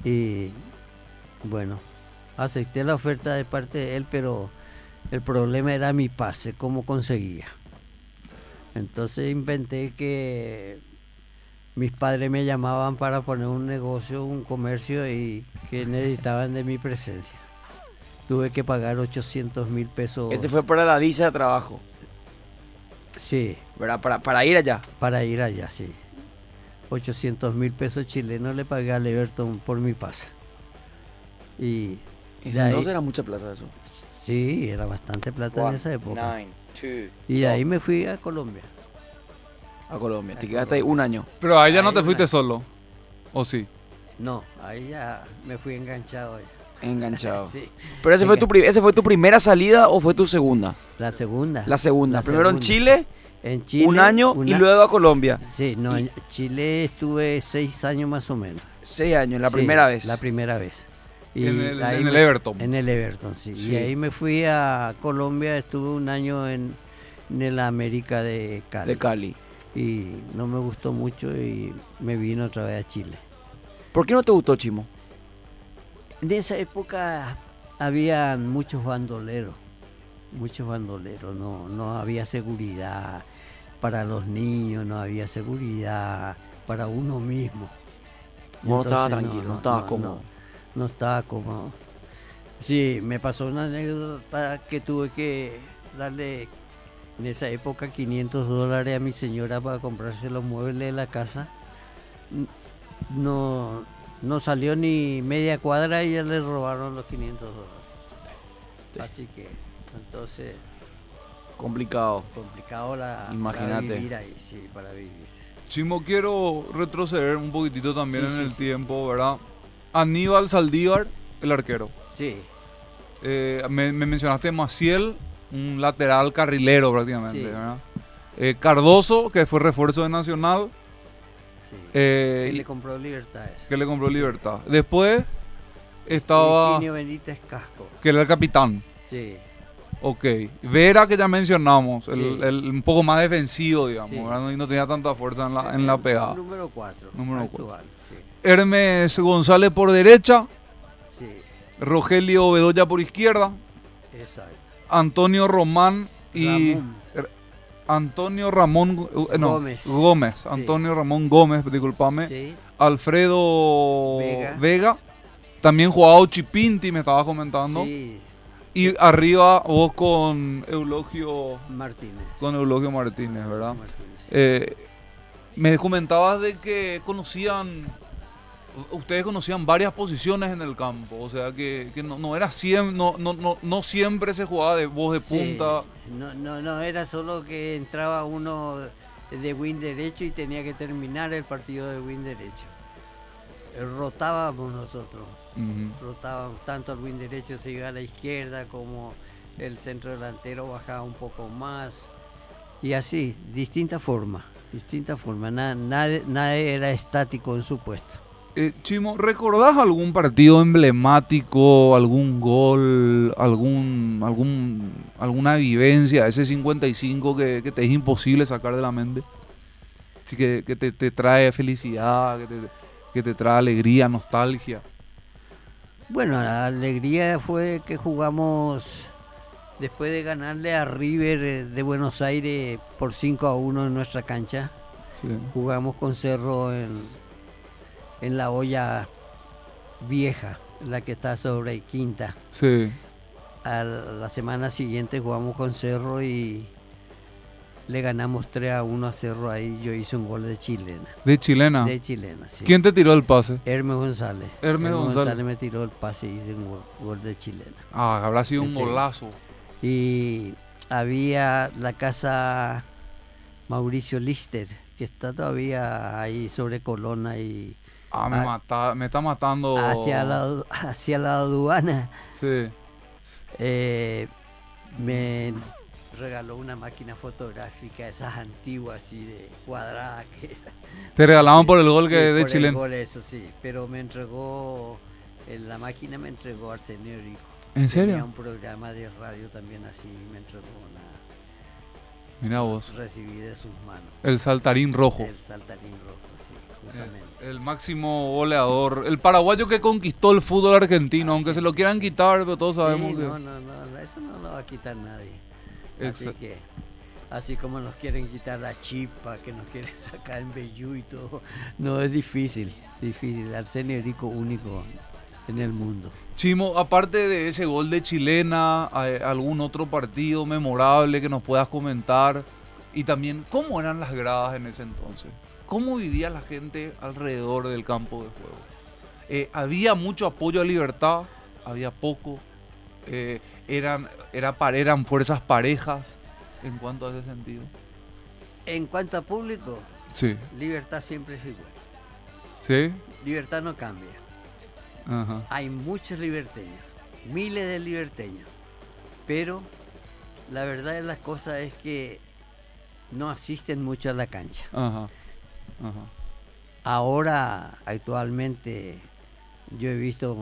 I: Y bueno, acepté la oferta de parte de él, pero el problema era mi pase, cómo conseguía. Entonces inventé que mis padres me llamaban para poner un negocio, un comercio y que necesitaban de mi presencia. Tuve que pagar 800 mil pesos.
G: Ese fue para la visa de trabajo,
I: Sí.
G: ¿verdad? Para, para ir allá.
I: Para ir allá, sí. 800 mil pesos chilenos le pagué a Everton por mi pase. Y
G: Y
I: ahí-
G: no será mucha plata eso.
I: Sí, era bastante plata en esa época.
M: nine, two,
I: Y de ahí me fui a Colombia.
G: A Colombia. Te quedaste ahí un año.
H: Pero ahí ya no te fuiste solo. ¿O sí?
I: No, ahí ya me fui enganchado. ya.
G: Enganchado.
I: Sí.
G: Pero ese fue, tu, pri- ese fue tu primera salida o fue tu segunda?
I: La segunda.
G: La segunda.
I: La
G: Primero en. Chile,
I: En Chile.
G: un año y luego a Colombia.
I: Sí, no, en Chile estuve seis años más o menos.
G: Seis años, la
I: Sí,
G: primera vez.
I: La primera vez.
H: En el-
I: ahí
H: en el
I: me-
H: Everton.
I: En el Everton, sí.
G: Sí.
I: Y ahí me fui a Colombia, estuve un año en, en el América de Cali.
G: De Cali.
I: Y no me gustó mucho y me vino otra vez a Chile.
G: ¿Por qué no te gustó, Chimo?
I: En esa época había muchos bandoleros, muchos bandoleros, no, no había seguridad para los niños, no había seguridad para uno mismo.
G: No
I: Entonces,
G: tranquilo, no estabas
I: no,
G: cómodo.
I: No, estaba cómodo. Sí, me pasó una anécdota que tuve que darle en esa época 500 dólares a mi señora para comprarse los muebles de la casa. No, no salió ni media cuadra y ya le robaron los 500 dólares. Así que, entonces,
G: Complicado.
I: complicado la, para
G: Imagínate.
I: vivir ahí, sí, para vivir.
H: Chimo, quiero retroceder un poquitito también
I: Sí,
H: en
I: sí,
H: el
I: sí.
H: tiempo, ¿verdad? Aníbal Saldívar, el arquero.
I: Sí,
H: Eh, me, me mencionaste Maciel, un lateral carrilero prácticamente,
I: Sí.
H: ¿verdad? Eh, Cardoso, que fue refuerzo de Nacional.
I: sí.
H: eh,
I: que le compró Libertades.
H: que le compró Libertad. Después estaba,
I: Benítez Casco.
H: que era el capitán.
I: Sí,
H: Ok. Vera, que ya mencionamos, el,
I: Sí.
H: el- un poco más defensivo, digamos,
I: Sí.
H: y no tenía tanta fuerza en la, en la pegada.
I: Número 4.
H: Número
I: actual, sí.
H: Hermes González por derecha,
I: Sí,
H: Rogelio Bedoya por izquierda,
I: exacto.
H: Antonio Román y
I: Ramón.
H: Antonio Ramón eh, no,
I: Gómez.
H: Gómez,
I: Sí.
H: Antonio Ramón Gómez, disculpame.
I: Sí,
H: Alfredo
I: Vega.
H: Vega. También jugaba Ochipinti, me estabas comentando.
I: sí,
H: Y arriba vos con Eulogio
I: Martínez.
H: con Eulogio Martínez, ¿verdad?
I: Martínez.
H: Eh, me comentabas de que conocían, ustedes conocían varias posiciones en el campo, o sea que, que no, no era siempre, no, no, no, no siempre se jugaba de voz de
I: Sí,
H: punta.
I: No, no, no, era solo que entraba uno de win derecho y tenía que terminar el partido de win derecho. Eh, Rotábamos nosotros, rotábamos tanto el win derecho se iba a la izquierda como el centro delantero bajaba un poco más y así, distinta forma, distinta forma, Na- nadie, nadie era estático en su puesto.
H: Eh, Chimo, ¿recordás algún partido emblemático, algún gol, algún, algún, alguna vivencia, ese 55 que, que te es imposible sacar de la mente? Así que, que te, te trae felicidad, que te, que te trae alegría, nostalgia.
I: Bueno, la alegría fue que jugamos después de ganarle a River eh, de Buenos Aires por 5 a 1 en nuestra cancha.
H: Sí.
I: Jugamos con Cerro en, en la olla vieja, la que está sobre Quinta.
H: Sí.
I: A la semana siguiente jugamos con Cerro y le ganamos 3 a 1 a Cerro ahí. Yo hice un gol de chilena.
H: De chilena.
I: De chilena, sí.
H: ¿Quién te tiró el pase?
I: Hermes González.
H: Hermes González.
I: me tiró el pase y hice un gol, gol de chilena.
H: Ah, habrá sido un golazo.
I: Y había la casa Mauricio Lister, que está todavía ahí sobre Colona y
H: Ah, me, mata, me está matando.
I: hacia la, hacia la aduana.
H: Sí.
I: eh, me regaló una máquina fotográfica, esas antiguas así de cuadrada que
H: Te regalaban por el gol que
I: Sí,
H: de
I: por el
H: chileno.
I: gol, eso sí, pero me entregó, en la máquina me entregó Arsenio Rico.
H: ¿En serio?
I: Tenía un programa de radio también así, me entregó una,
H: Mira vos.
I: recibí de sus manos.
H: El saltarín rojo.
I: El saltarín rojo, sí, justamente.
H: El máximo goleador. El paraguayo que conquistó el fútbol argentino, aunque se lo quieran quitar, pero todos sabemos
I: Sí,
H: que.
I: no, no, no, eso no lo va a quitar nadie. Así que, así como nos quieren quitar la chipa, que nos quieren sacar en Bellú y todo, no es difícil, difícil. Arsenio Rico único en el mundo.
H: Chimo, aparte de ese gol de chilena, ¿hay ¿algún otro partido memorable que nos puedas comentar? Y también, ¿cómo eran las gradas en ese entonces? ¿Cómo vivía la gente alrededor del campo de juego? Eh, ¿Había mucho apoyo a libertad? ¿Había poco? Eh, eran, era, pa- eran fuerzas parejas en cuanto a ese sentido.
I: En cuanto a público,
H: Sí.
I: libertad siempre es igual.
H: ¿Sí?
I: Libertad no cambia.
H: Ajá.
I: Hay muchos liberteños, miles de liberteños, pero la verdad de las cosas es que no asisten mucho a la cancha.
H: Ajá.
I: Ahora, actualmente, yo he visto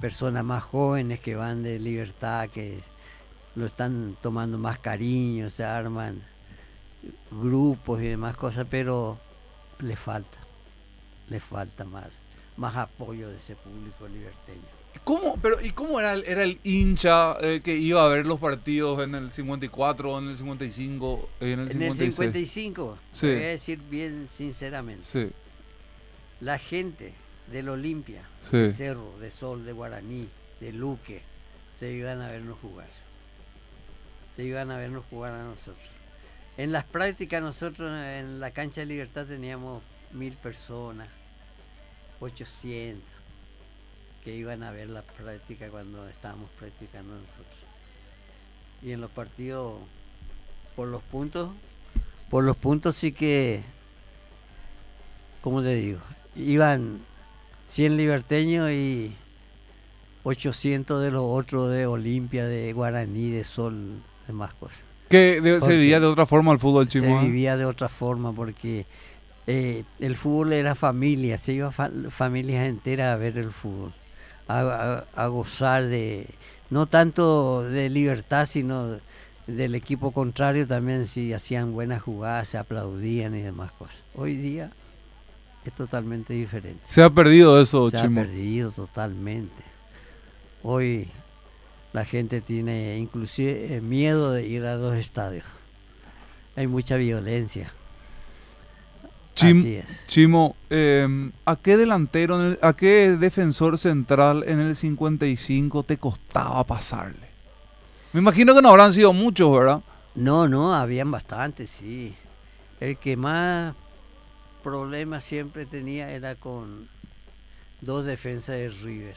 I: personas más jóvenes que van de libertad, que lo están tomando más cariño, se arman grupos y demás cosas, pero le falta, le falta más, más apoyo de ese público liberteño.
H: ¿Cómo, pero, ¿Y cómo era el, era el hincha eh, que iba a ver los partidos en el 54, en el 55, en el
I: En el
H: 56?
I: 55,
H: Sí.
I: voy a decir bien sinceramente,
H: Sí.
I: la gente del Olimpia,
H: Sí.
I: de Cerro, de Sol, de Guaraní, de Luque, se iban a vernos jugar. Se iban a vernos jugar a nosotros. En las prácticas nosotros en la cancha de Libertad teníamos mil personas, 800, que iban a ver la práctica cuando estábamos practicando nosotros. Y en los partidos, por los puntos, por los puntos sí que, ¿cómo te digo? Iban 100 liberteños y 800 de los otros de Olimpia, de Guaraní, de Sol, demás cosas.
H: Que de- se vivía de otra forma el fútbol
I: Se
H: chimo. ¿eh?
I: vivía de otra forma porque eh, el fútbol era familia, se iba fa- familias enteras a ver el fútbol, a, a- a gozar de, no tanto de libertad, sino del equipo contrario también, si hacían buenas jugadas, se aplaudían y demás cosas. Hoy día es totalmente diferente.
H: Se ha perdido eso,
I: Se
H: Chimo.
I: ha perdido totalmente. Hoy la gente tiene inclusive miedo de ir a los estadios. Hay mucha violencia.
H: Chim-
I: Así es.
H: Chimo, eh, ¿a qué delantero, en el- a qué defensor central en el 55 te costaba pasarle? Me imagino que no habrán sido muchos, ¿verdad?
I: No, no, habían bastantes, sí. El que más problemas siempre tenía era con dos defensas de River,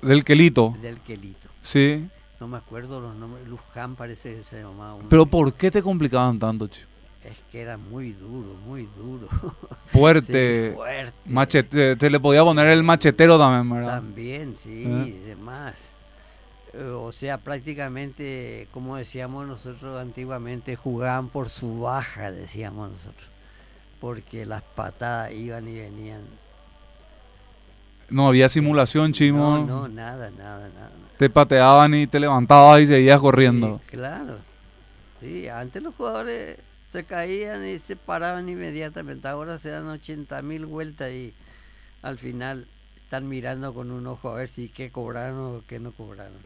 H: Del Quelito.
I: del Quelito.
H: Sí.
I: No me acuerdo los nombres, Luján parece que se llamaba uno.
H: Pero ¿por qué te complicaban tanto, Chimo?
I: Es que era muy duro, muy duro.
H: Fuerte.
I: Sí, fuerte.
H: Machete, te le podía poner el machetero también, ¿verdad?
I: También, sí,
H: ¿Eh?
I: y demás. Eh, O sea, prácticamente, como decíamos nosotros antiguamente, jugaban por su baja, decíamos nosotros. Porque las patadas iban y venían.
H: No había simulación, Chimo.
I: No, no, nada, nada, nada.
H: Te pateaban y te levantabas y seguías corriendo.
I: Sí, claro. Sí, antes los jugadores se caían y se paraban inmediatamente. Ahora se dan 80 mil vueltas y al final están mirando con un ojo a ver si qué cobraron o qué no cobraron.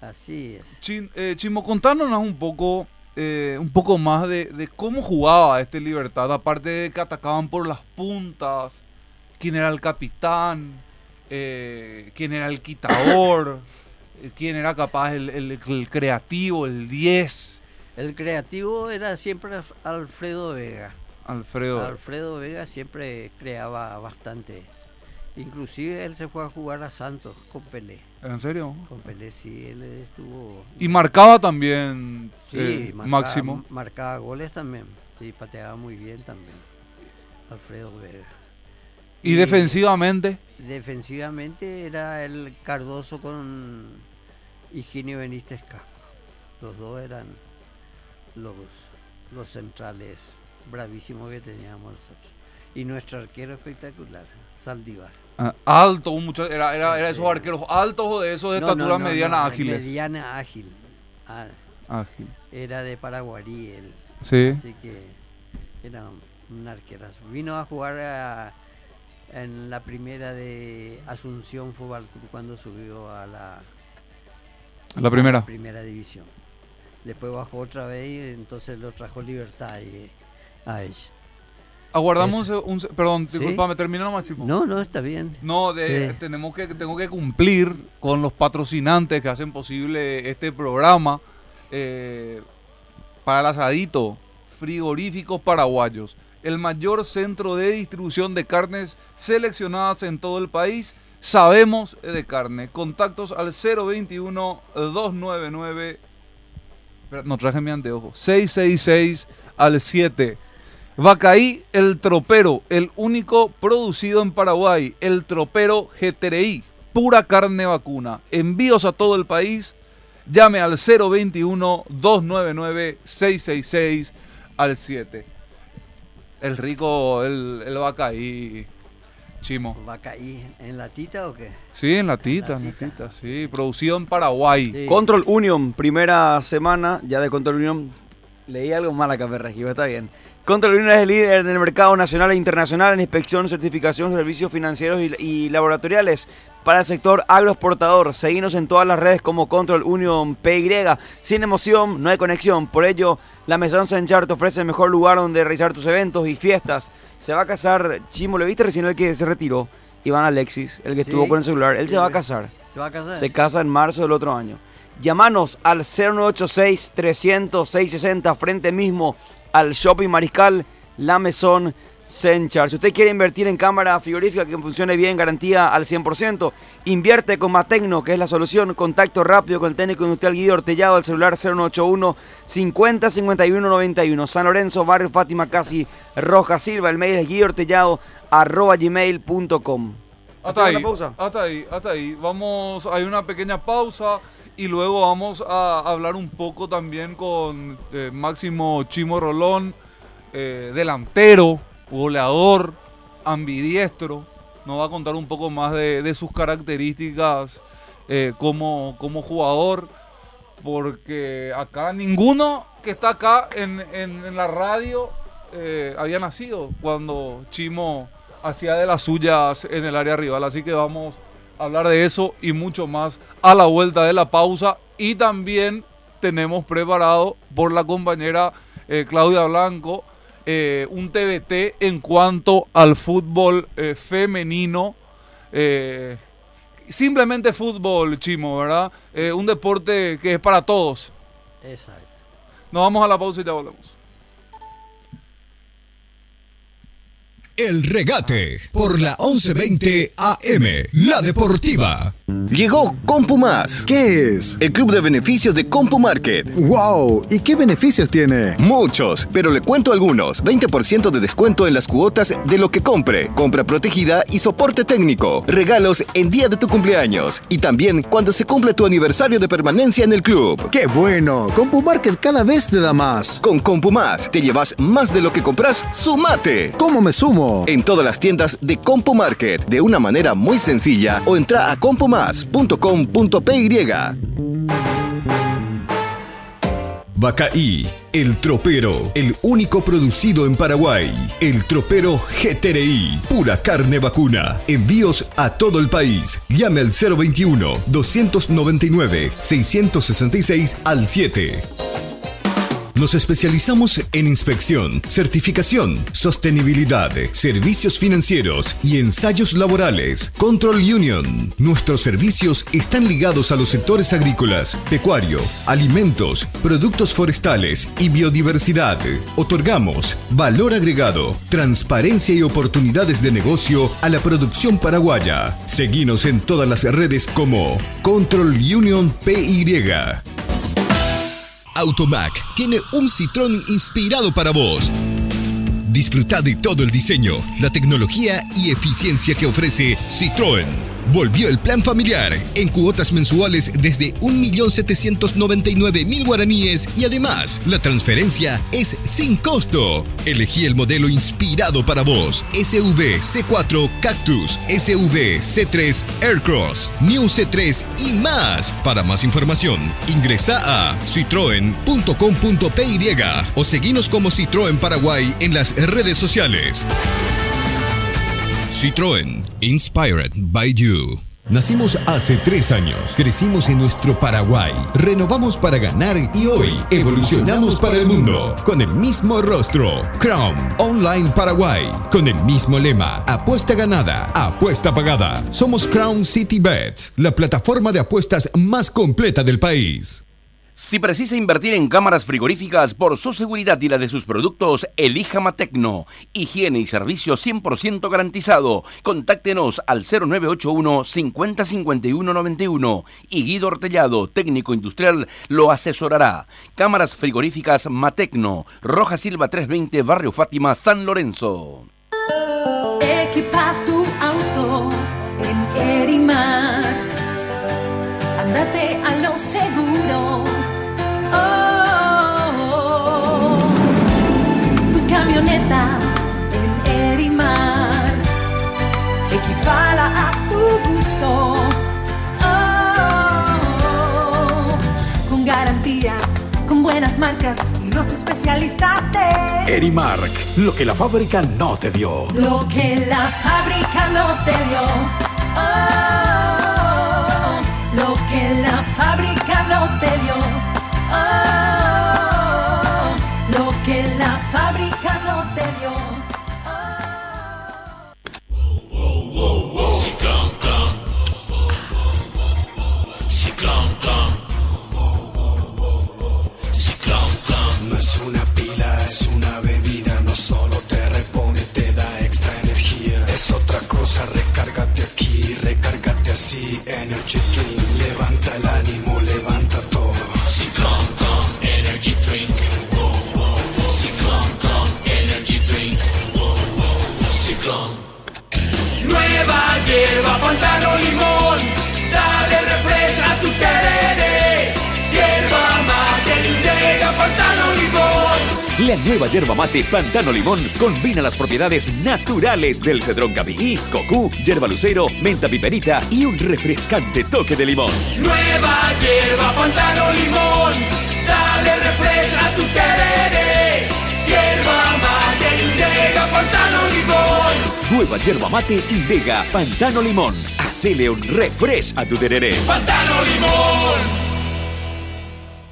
I: Así es.
H: Chin- eh, Chimo, contanos un poco, eh, un poco más de, cómo jugaba este Libertad, aparte de que atacaban por las puntas, quién era el capitán, eh, quién era el quitador, quién era capaz el creativo, el 10.
I: El creativo era siempre Alf- Alfredo Vega.
H: Alfredo.
I: Alfredo Vega siempre creaba bastante. Inclusive él se fue a jugar a Santos con Pelé.
H: ¿En serio?
I: Con Pelé sí, él estuvo...
H: Y marcaba también
I: Sí,
H: eh,
I: marcaba,
H: Máximo.
I: marcaba goles también. Sí, pateaba muy bien también. Alfredo Vega.
H: Y defensivamente,
I: Defensivamente era el Cardoso con Higinio Benítez Casco. Los dos eran los, los centrales bravísimos que teníamos nosotros. Y nuestro arquero espectacular, Saldívar.
H: ah, alto, un muchacho, era, era, era esos arqueros altos o de esos de
I: No,
H: estatura
I: no,
H: mediana ágiles.
I: Mediana ágil. Ah,
H: Ágil.
I: era de Paraguarí él.
H: Sí.
I: Así que era un arquerazo. Vino a jugar a- en la primera de Asunción Fútbol Club cuando subió a la,
H: A la primera.
I: primera división. Después bajó otra vez y entonces lo trajo Libertad y a ellos.
H: Aguardamos un, perdón,
I: ¿Sí?
H: disculpame, termina nomás, chico.
I: No, no, está bien.
H: No, de-
I: Sí.
H: tenemos que, tengo que cumplir con los patrocinantes que hacen posible este programa. eh, para el asadito, frigoríficos paraguayos. El mayor centro de distribución de carnes seleccionadas en todo el país. sabemos de carne. Contactos al 021-299. No traje mi anteojo. 666 al 7. Vacaí, el tropero, el único producido en Paraguay, el tropero GTRI, pura carne vacuna. Envíos a todo el país. Llame al 021-299-666 al 7. El rico, el, el Vacaí, Chimo.
I: ¿Vacaí en latita o qué?
H: Sí, en latita, en latita, sí. Producido en Paraguay.
G: Control Union, primera semana ya de Control Union. Leí algo mal acá, Ferregio, está bien. Control Union es el líder en el mercado nacional e internacional en inspección, certificación, servicios financieros y, y laboratoriales para el sector agroexportador. Seguimos en todas las redes como Control Union PY. Sin emoción, no hay conexión. Por ello, la Maison Senchar te ofrece el mejor lugar donde realizar tus eventos y fiestas. Se va a casar, Chimo, ¿lo viste recién el que se retiró? Iván Alexis, el que estuvo
I: Sí.
G: con el celular. Él
I: Sí,
G: se va a casar.
I: ¿Se va a casar?
G: Se casa en marzo del otro año. Llámanos al 0986-300-660 frente mismo al Shopping Mariscal La Maison Senchar. Si usted quiere invertir en cámara frigorífica que funcione bien, garantía al 100%, invierte con Matecno, que es la solución. Contacto rápido con el técnico industrial Guido Ortellado al celular 0981 50 51 91. San Lorenzo, Barrio Fátima Casi, Roja Silva. El mail es guidoortellado arroba gmail.com.
H: Hasta
G: ¿Hacemos
H: ahí,
G: pausa?
H: hasta ahí, hasta ahí. Vamos, hay una pequeña pausa y luego vamos a hablar un poco también con eh, Máximo Chimo Rolón, eh, delantero, goleador, ambidiestro. Nos va a contar un poco más de, sus características eh, como, como jugador, porque acá ninguno que está acá en, en- en la radio eh, había nacido cuando Chimo hacía de las suyas en el área rival. Así que vamos a hablar de eso y mucho más a la vuelta de la pausa. Y también tenemos preparado por la compañera eh, Claudia Blanco eh, un TBT en cuanto al fútbol eh, femenino. eh, simplemente fútbol, Chimo, ¿verdad? Eh, un deporte que es para todos.
I: Exacto.
H: Nos vamos a la pausa y ya volvemos.
A: El regate por la 1120 AM, la deportiva.
K: Llegó CompuMás.
C: ¿Qué es?
K: El club de beneficios de CompuMarket.
C: ¡Wow! ¿Y qué beneficios tiene?
K: Muchos, pero le cuento algunos. 20% de descuento en las cuotas de lo que compre. Compra protegida y soporte técnico. Regalos en día de tu cumpleaños. Y también cuando se cumple tu aniversario de permanencia en el club.
C: ¡Qué bueno! CompuMarket cada vez te da más.
K: Con CompuMás te llevas más de lo que compras. ¡Sumate!
C: ¿Cómo me sumo?
K: En todas las tiendas de CompuMarket de una manera muy sencilla o entra a compumás.com.py.
A: Bacaí, el tropero, el único producido en Paraguay. El tropero GTRI, pura carne vacuna. Envíos a todo el país. Llame al 021-299-666 al 7. Nos especializamos en inspección, certificación, sostenibilidad, servicios financieros y ensayos laborales. Control Union. Nuestros servicios están ligados a los sectores agrícolas, pecuario, alimentos, productos forestales y biodiversidad. Otorgamos valor agregado, transparencia y oportunidades de negocio a la producción paraguaya. Seguinos en todas las redes como Control Union PY. Automac tiene un Citrón inspirado para vos. Disfruta de todo el diseño, la tecnología y eficiencia que ofrece Citroën. Volvió el plan familiar en cuotas mensuales desde 1.799.000 guaraníes y además la transferencia es sin costo. Elegí el modelo inspirado para vos. SV C4 Cactus, SV C3 Aircross, New C3 y más. Para más información, ingresa a citroen.com.py o seguinos como Citroën Paraguay en las redes sociales. Citroën, inspired by you. Nacimos hace tres años, crecimos en nuestro Paraguay, renovamos para ganar y hoy evolucionamos para el mundo con el mismo rostro. Crown Online Paraguay, con el mismo lema, apuesta ganada, apuesta pagada. Somos Crown City Bet, la plataforma de apuestas más completa del país.
B: Si precisa invertir en cámaras frigoríficas por su seguridad y la de sus productos, elija Matecno. Higiene y servicio 100% garantizado. Contáctenos al 0981 505191 y Guido Ortellado, técnico industrial, lo asesorará. Cámaras frigoríficas Matecno, Roja Silva 320, Barrio Fátima, San Lorenzo.
D: Marcas y los especialistas de
E: Erimark, lo que la fábrica no te dio.
D: lo que la fábrica no te dio. Oh,
F: cosa, recárgate aquí, recárgate así. Energy Drink, levanta el ánimo, levanta todo. Ciclón, clon, Energy Drink. Ciclón, clon, Energy Drink. Ciclón. Nueva hierba, pantano, limón. Dale
L: La nueva yerba mate Pantano Limón combina las propiedades naturales del cedrón capií, cocú, yerba lucero, menta piperita y un refrescante toque de limón.
F: Nueva hierba, pantano, limón. Dale refresca a tu tereré. Hierba mate, llega, pantano, limón.
L: Nueva yerba mate Indega Pantano Limón. Hacele un refresh a tu tereré.
F: Pantano, limón.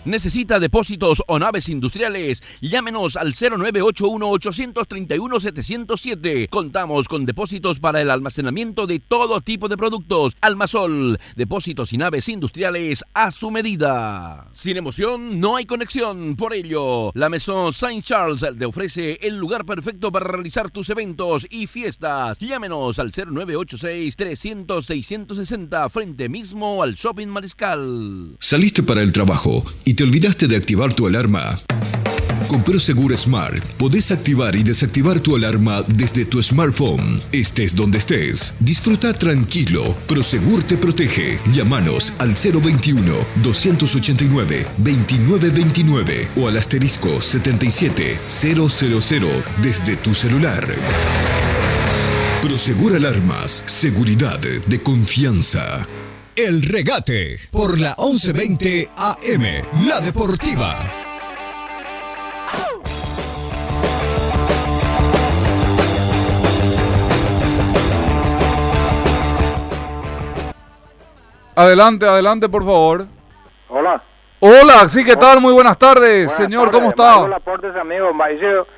B: ¿Necesita depósitos o naves industriales? Llámenos al 0981-831-707. Contamos con depósitos para el almacenamiento de todo tipo de productos. Almasol, depósitos y naves industriales a su medida. Sin emoción, no hay conexión. Por ello, la Maison Saint Charles te ofrece el lugar perfecto para realizar tus eventos y fiestas. Llámenos al 0986-300-660 frente mismo al Shopping Mariscal.
A: Saliste para el trabajo te olvidaste de activar tu alarma. Con Prosegur Smart podés activar y desactivar tu alarma desde tu smartphone, estés donde estés. Disfruta tranquilo. Prosegur te protege. Llámanos al 021 289 2929 o al asterisco 77000 desde tu celular. Prosegur Alarmas, seguridad de confianza. El regate por la 1120 AM, la deportiva.
H: Adelante, adelante, por favor.
M: Hola.
H: Hola, sí, ¿qué tal? Muy buenas tardes, señor, ¿cómo está?
M: Hola, aportes, amigo. Mauricio,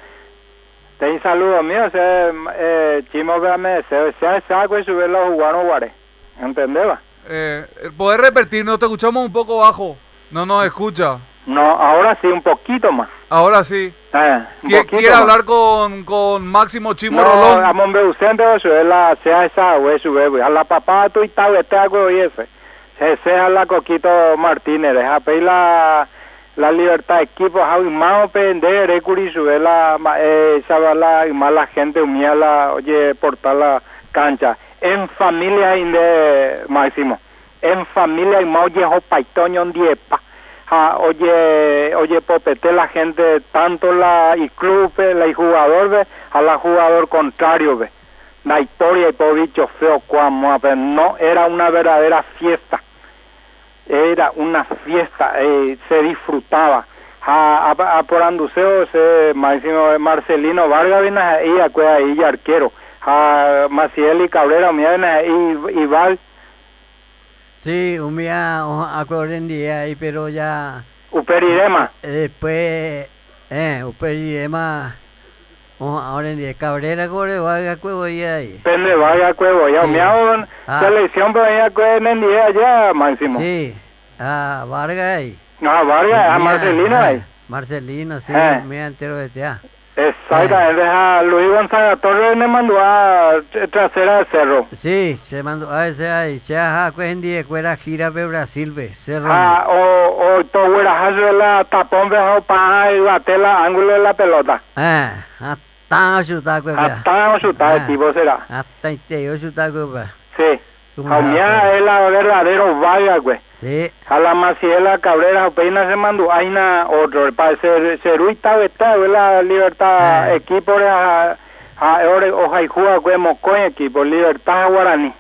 M: te un saludo mío. Se, eh, chimo, véame, se, se saco y subirlo a jugar no guare. ¿Entendés? va?
H: Eh, ¿Poder repetir? No te escuchamos un poco bajo. No nos escucha.
M: No, ahora sí, un poquito más.
H: Ahora sí.
M: Eh, un
H: ¿Qui-
M: poquito
H: ¿Quiere
M: más.
H: hablar con, con Máximo Chimo
M: No,
H: Rolón?
M: a mombre usted o sube la sea esa güey sube güey. A la papá tu y tal este hago y ese. Se sea la coquito Martínez, deja pedir la la libertad de equipo, how más pender, recuri sube la eh, la y más la gente humilla la oye portar la cancha. En familia inde máximo. En familia y más oye paitoño en diepa. Ah, oye, oye, popete la gente, tanto la y club, eh, la y jugador, ve, a la jugador contrario, ve. La historia y por dicho feo, cuamo, no era una verdadera fiesta. Era una fiesta, eh, se disfrutaba. A, a, a por Anduceo, se, Máximo Marcelino Vargas viene ahí, acuerda ahí, y arquero. A Maciel y Cabrera, viene ahí, y Val,
I: Sí, un día acuerdo en día ahí, pero ya...
M: Uperirema.
I: Después, eh, Uperirema, ahora en día, Cabrera corre, vaya cuevo y ahí.
M: Pende vaya cuevo, ya
I: Ah.
M: selección pero ya que en día ya máximo.
I: Sí, ah, Vargas ahí.
M: No, Vargas, a Marcelino
I: ah,
M: ahí.
I: Marcelino, sí,
M: Eh.
I: me entero de tea.
M: Exactamente, a Luis Gonzaga Torres me mandó a t- trasera del cerro.
I: Sí, se mandó a ese ahí, se ha cuendi de cuera gira de Brasil, ve, cerro.
M: Ah, o, o todo huerajazo de la tapón dejado para y bate la ángulo de la pelota.
I: Ah, hasta chutar cueva.
M: Hasta chutar el tipo será.
I: Hasta interior chutar cueva.
M: Sí.
I: Como
M: Jaumía
I: la-
M: es la verdadero vaga, güey.
I: Sí.
M: A la Maciela Cabrera Peina se mandó Aina otro. Para ser Ceruita güey, la libertad equipo de a a ore Ojaijua, güey, Mocoy equipo, libertad Guaraní.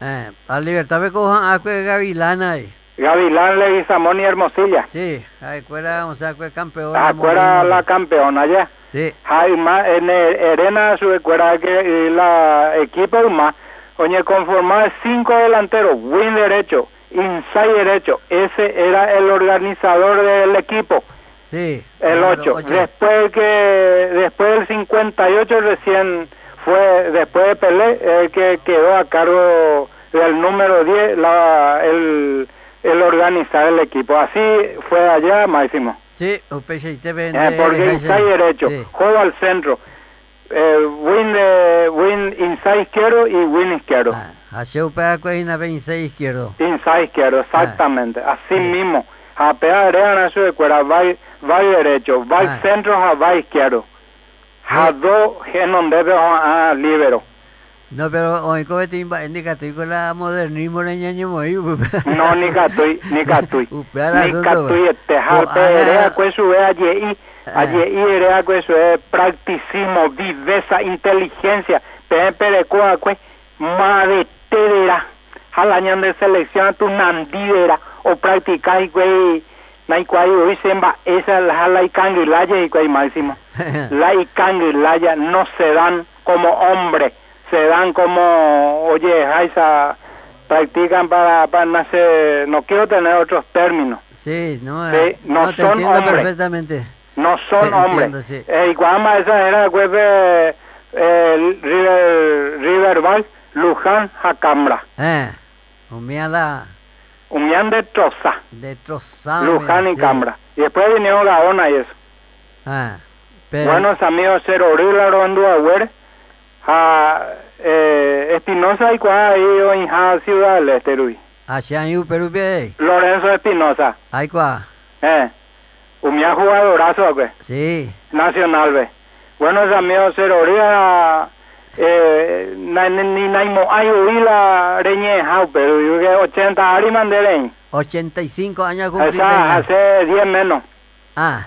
I: Eh, a libertad me cojan a cue gavilana ahí.
M: Gavilán, Leguizamón y Hermosilla.
I: Sí, ahí cuera, o sea, cue campeón.
M: Acuera la campeona ya.
I: Sí.
M: Hay más, en el- Erena su escuela que la equipo más, oye, conformaba cinco delanteros, win derecho, inside derecho, ese era el organizador del equipo,
I: Sí.
M: el
I: número
M: 8.
I: ocho.
M: Después que, después del 58 recién fue, después de Pelé, el que quedó a cargo del número 10, la, el, el organizar el equipo. Así fue allá, Máximo.
I: Sí.
M: Eh, porque inside derecho,
I: Sí.
M: juego al centro, eh, win, de, win inside izquierdo y win izquierdo.
I: A Sheupa cuena 26 izquierdo.
M: Inside izquierdo, exactamente, así mismo. A pegar a su de cuera, va, va derecho, va
I: Ah.
M: centro, va izquierdo. A dos, en donde a libero.
I: No, pero hoy como te indica, con la modernismo de ñaño muy.
M: No, ni catui, ni.
I: Upea
M: Ni catui,
I: va.
M: este, jalpe,
I: ah,
M: erea, pues su ve allí,
I: Ah.
M: allí, erea, pues su ve practicismo, viveza, inteligencia, pe, pere, cua, pues, madre, tedera, jalañan de selección, tu nandidera, o practicáis, güey, nai cuai, hoy semba, esa es la jala y canguilaya, y cuai, máximo. La y canguilaya no se dan como hombre, se dan como, oye, Jaisa, practican para, para nacer, no quiero tener otros términos,
I: Sí, no,
M: Sí,
I: eh,
M: no
I: te
M: son
I: entiendo
M: hombres.
I: perfectamente.
M: no son hombres.
I: entiendo, sí.
M: Eh, esa era, pues, eh, eh, River, Riverbank, Luján, Jacambra,
I: Eh, mira la
M: Unión de Troza,
I: destrozada.
M: Luján y
I: sí.
M: Cambra. Y después vinieron Gaona y eso.
I: Ah, pero.
M: Buenos amigos, Cero Rila, Rondo Agüer, a eh, Espinosa y Cuá, ahí en Ja, Ciudad del Este, Rui.
I: Allá en Perú.
M: Lorenzo Espinosa,
I: Ay, cuá.
M: eh, un jugadorazo, pues.
I: Sí.
M: Nacional, ve. Buenos amigos, Cero Rila, eh, na- ni naimo ay huila reñe jau, pero yo que 80 ari manderen.
I: 85 años ya.
M: hace 10 menos.
I: Ah,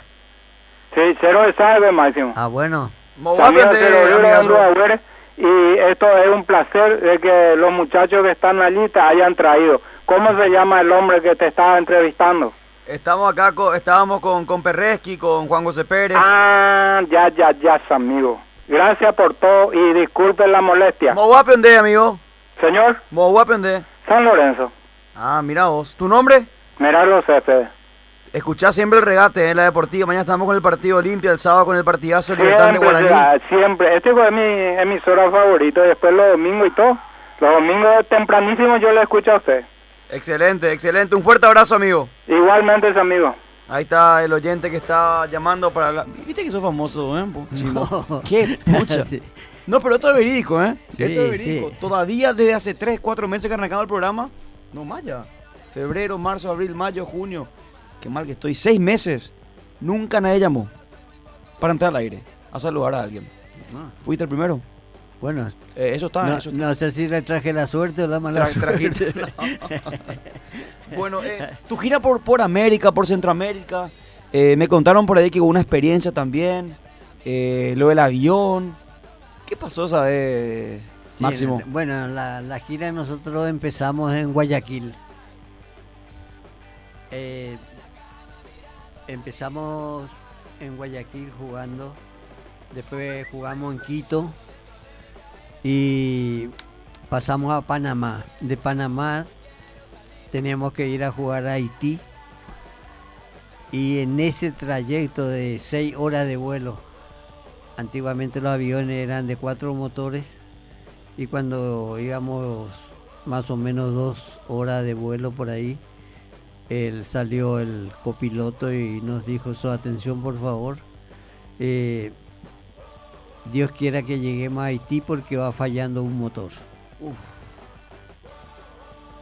M: Sí, cero de sabe, máximo.
I: ah, bueno.
M: Agüero, y esto es un placer de que los muchachos que están allí te hayan traído. ¿Cómo se llama el hombre que te estaba entrevistando?
N: Estamos acá, co- estábamos con, con Perreski, con Juan José Pérez.
M: Ah, ya, ya, ya, amigo. Gracias por todo y disculpen la molestia.
N: ¿Cómo voy a aprender, amigo?
M: Señor,
N: ¿Cómo voy a aprender?
M: San Lorenzo,
N: Ah, mira vos. ¿Tu nombre?
M: Merardo Céspedes.
N: Escuchá siempre el regate en la deportiva. Mañana estamos con el partido Olimpia, el sábado con el partidazo de Libertad de Guaraní.
M: será, siempre. Este es mi emisora favorita. Después los domingos y todo. Los domingos tempranísimo yo le escucho a usted.
N: Excelente, excelente. Un fuerte abrazo, amigo.
M: Igualmente, amigo.
N: Ahí está el oyente que está llamando para hablar. Viste que sos famoso, ¿eh? Chimo? ¿Qué pucha?
I: Sí.
N: No, pero esto es verídico, ¿eh?
I: Sí,
N: esto es verídico.
I: sí.
N: Todavía desde hace 3, 4 meses que arrancamos el programa. No, más ya. Febrero, marzo, abril, mayo, junio. Qué mal que estoy. Seis meses. Nunca nadie llamó para entrar al aire a saludar a alguien. ¿Fuiste el primero?
I: Bueno.
N: Eh, eso está,
I: No,
N: eso está.
I: no sé si le traje la suerte o la mala
N: Tra- trajiste.
I: suerte.
N: Bueno, eh, tu gira por, por América, por Centroamérica, eh, me contaron por ahí que hubo una experiencia también, lo del avión. ¿Qué pasó esa vez,
I: Sí,
N: Máximo?
I: Bueno, la, la gira nosotros empezamos en Guayaquil. Eh, empezamos en Guayaquil jugando, después jugamos en Quito y pasamos a Panamá. De Panamá teníamos que ir a jugar a Haití y en ese trayecto de seis horas de vuelo, antiguamente los aviones eran de cuatro motores y cuando íbamos más o menos dos horas de vuelo por ahí, salió el copiloto y nos dijo su atención por favor. Eh, Dios quiera que lleguemos a Haití porque va fallando un motor.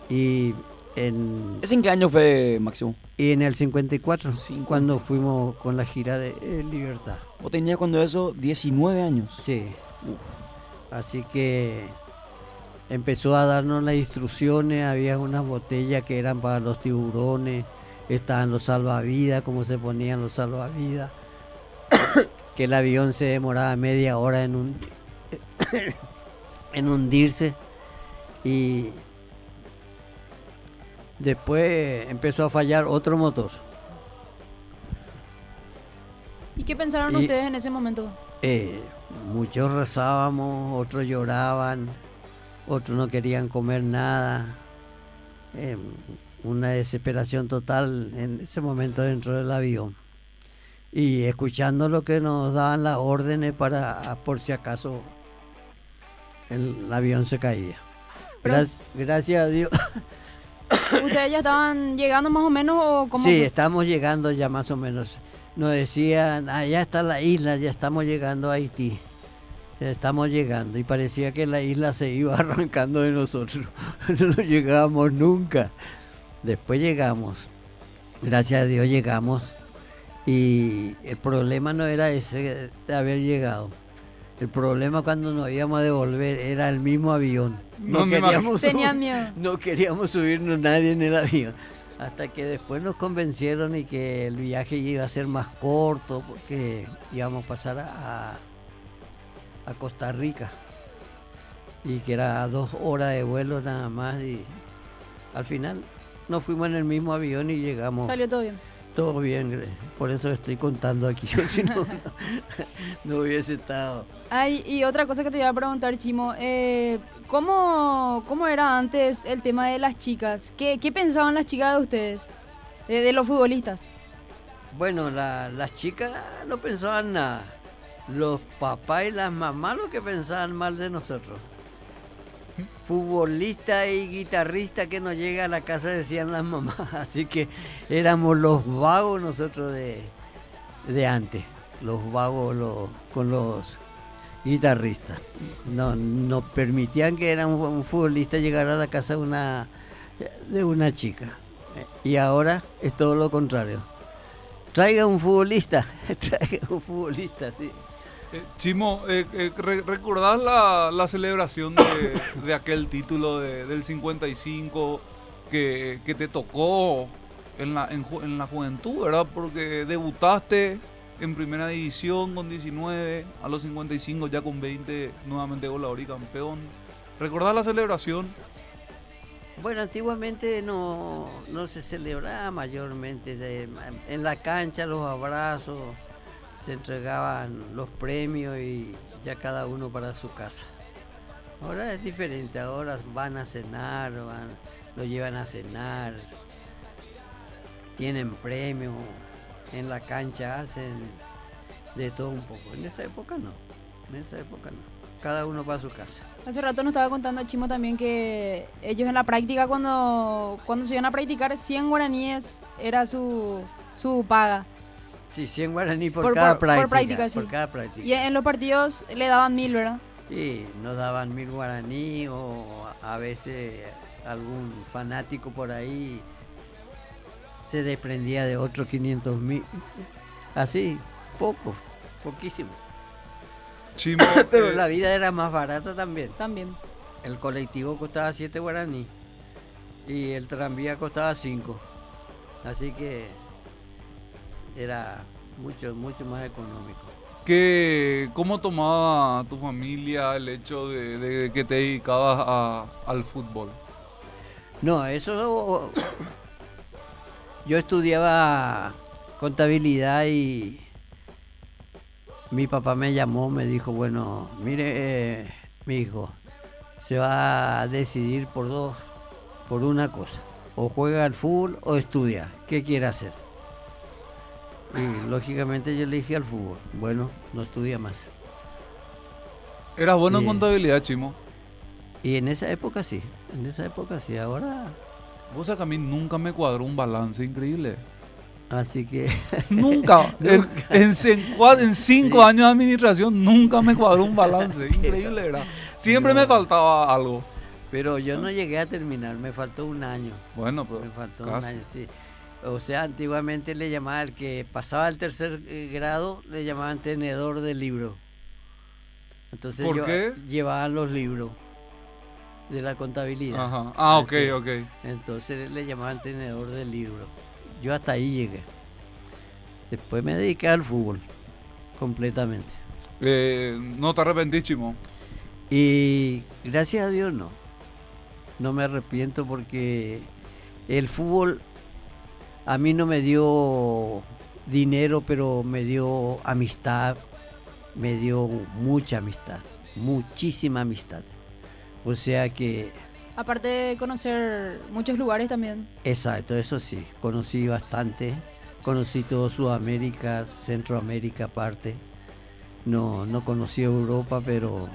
I: Y en...
N: ¿Es en qué año fue, Máximo?
I: Y en el 54, cuando fuimos con la gira de eh, Libertad.
N: ¿Vos tenías cuando eso 19 años?
I: Sí. Así que empezó a darnos las instrucciones, había unas botellas que eran para los tiburones, estaban los salvavidas, cómo se ponían los salvavidas, que el avión se demoraba media hora en, un, en hundirse y después empezó a fallar otro motor.
O: ¿Y qué pensaron
I: Y-
O: ustedes en ese momento?
I: Eh, muchos rezábamos, otros lloraban, otros no querían comer nada. Eh, una desesperación total en ese momento dentro del avión. Y escuchando lo que nos daban las órdenes para, por si acaso, el avión se caía. Gracias, gracias a Dios.
O: ¿Ustedes ya estaban llegando más o menos o cómo?
I: Sí, estamos llegando ya más o menos. Nos decían, allá está la isla, ya estamos llegando a Haití. Ya estamos llegando. Y parecía que la isla se iba arrancando de nosotros. No llegábamos nunca. Después llegamos. Gracias a Dios llegamos. Y el problema no era ese de haber llegado. El problema cuando nos íbamos a devolver era el mismo avión.
H: No
I: No, queríamos,
O: miedo.
I: no queríamos subirnos nadie en el avión. Hasta que después nos convencieron y que el viaje iba a ser más corto porque íbamos a pasar a, a Costa Rica. Y que era dos horas de vuelo nada más. Y al final nos fuimos en el mismo avión y llegamos.
O: Salió todo bien.
I: Todo bien, gre- por eso estoy contando aquí. Yo si no, no, no hubiese estado.
O: Ay, y otra cosa que te iba a preguntar, Chimo, eh, ¿cómo, ¿cómo era antes el tema de las chicas? ¿Qué, qué pensaban las chicas de ustedes? De, de los futbolistas.
I: Bueno, la- las chicas no pensaban nada. Los papás y las mamás lo que pensaban mal de nosotros. Futbolista y guitarrista que nos llega a la casa decían las mamás. Así que éramos los vagos nosotros de, de antes. Los vagos los- con los guitarristas. No, no permitían que era un, futbolista llegar a la casa una, de una chica. Y ahora es todo lo contrario. Traiga un futbolista, traiga un futbolista, sí.
H: Eh, Chimo, eh, eh, re- ¿recordás la, celebración de, aquel título de- del 55 que, te tocó en la, en, ju- en la juventud, verdad? Porque debutaste en primera división con 19, a los 55 ya con 20, nuevamente goleador y campeón. ¿Recordás la celebración?
I: Bueno, antiguamente no, se celebraba mayormente. en la cancha los abrazos, se entregaban los premios y ya cada uno para su casa. Ahora es diferente, ahora van a cenar, van, lo llevan a cenar, tienen premios, en la cancha hacen de todo un poco. En esa época no, en esa época no. Cada uno para su casa.
O: Hace rato nos estaba contando Chimo también que ellos en la práctica, cuando, cuando se iban a practicar 100 guaraníes, era su, su paga.
I: Sí, 100 guaraní por,
O: Por-
I: cada
O: por- por
I: práctica.
O: práctica, sí.
I: por cada práctica.
O: Y en los partidos le daban mil, ¿verdad?
I: Sí, nos daban mil guaraní o a veces algún fanático por ahí se desprendía de otros 500 mil. Así, poco, poquísimo.
H: Chimo,
I: Pero
H: eh,
I: la vida era más barata también.
O: También.
I: El colectivo costaba 7 guaraní y el tranvía costaba 5. Así que era mucho, mucho más económico.
H: ¿Qué, ¿Cómo tomaba tu familia el hecho de, de que te dedicabas a- al fútbol?
I: No, eso. Yo estudiaba contabilidad y mi papá me llamó, me dijo, bueno, mire, eh, mi hijo, se va a decidir por dos, por una cosa. O juega al fútbol o estudia. ¿Qué quiere hacer? Y lógicamente yo le dije al fútbol. Bueno, no estudia más.
H: ¿Eras bueno en contabilidad, Chimo?
I: Y en esa época sí, en esa época sí. Ahora
H: Vos sabés que a mí nunca me cuadró un balance increíble.
I: Así que.
H: Nunca. en, cinco
I: Sí.
H: años de administración nunca me cuadró un balance. Increíble, ¿verdad? Siempre me faltaba algo.
I: Pero yo no llegué a terminar, me faltó un año.
H: Bueno, pero
I: Me faltó un año, sí. O sea, antiguamente le llamaban al que pasaba al tercer eh, grado, le llamaban tenedor de libro. Entonces
H: ¿Por
I: yo-
H: qué?
I: llevaban los libros de la contabilidad.
H: Ajá. Ah, ok,
I: Así.
H: ok.
I: Entonces le llamaban tenedor de libro. Yo hasta ahí llegué. Después me dediqué al fútbol, completamente.
H: Eh, no te arrepentís, Chimo.
I: Y gracias a Dios no. No me arrepiento porque el fútbol a mí no me dio dinero, pero me dio amistad, me dio mucha amistad, muchísima amistad. O sea que,
O: Aparte de conocer muchos lugares también.
I: exacto, eso sí, conocí bastante, conocí todo Sudamérica, Centroamérica aparte. No, no conocí Europa, pero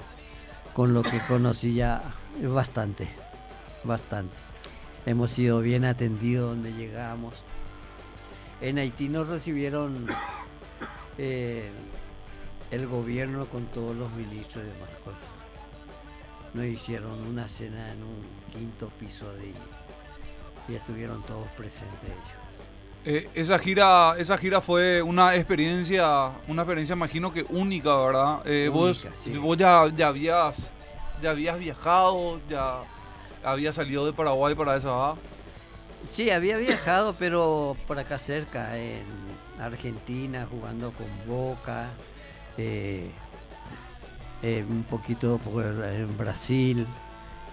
I: con lo que conocí ya es bastante, bastante. Hemos sido bien atendidos donde llegamos. En Haití nos recibieron eh, el gobierno con todos los ministros y demás cosas. Nos hicieron una cena en un quinto piso de y estuvieron todos presentes ellos.
H: Eh, esa gira, esa gira fue una experiencia, una experiencia imagino que única, ¿verdad? Eh, vos,
I: Única, sí.
H: vos ya, ya habías, ya habías viajado, ya habías salido de Paraguay para esa edad.
I: Sí, había viajado, pero por acá cerca, en Argentina, jugando con Boca, eh, eh, un poquito por, en Brasil,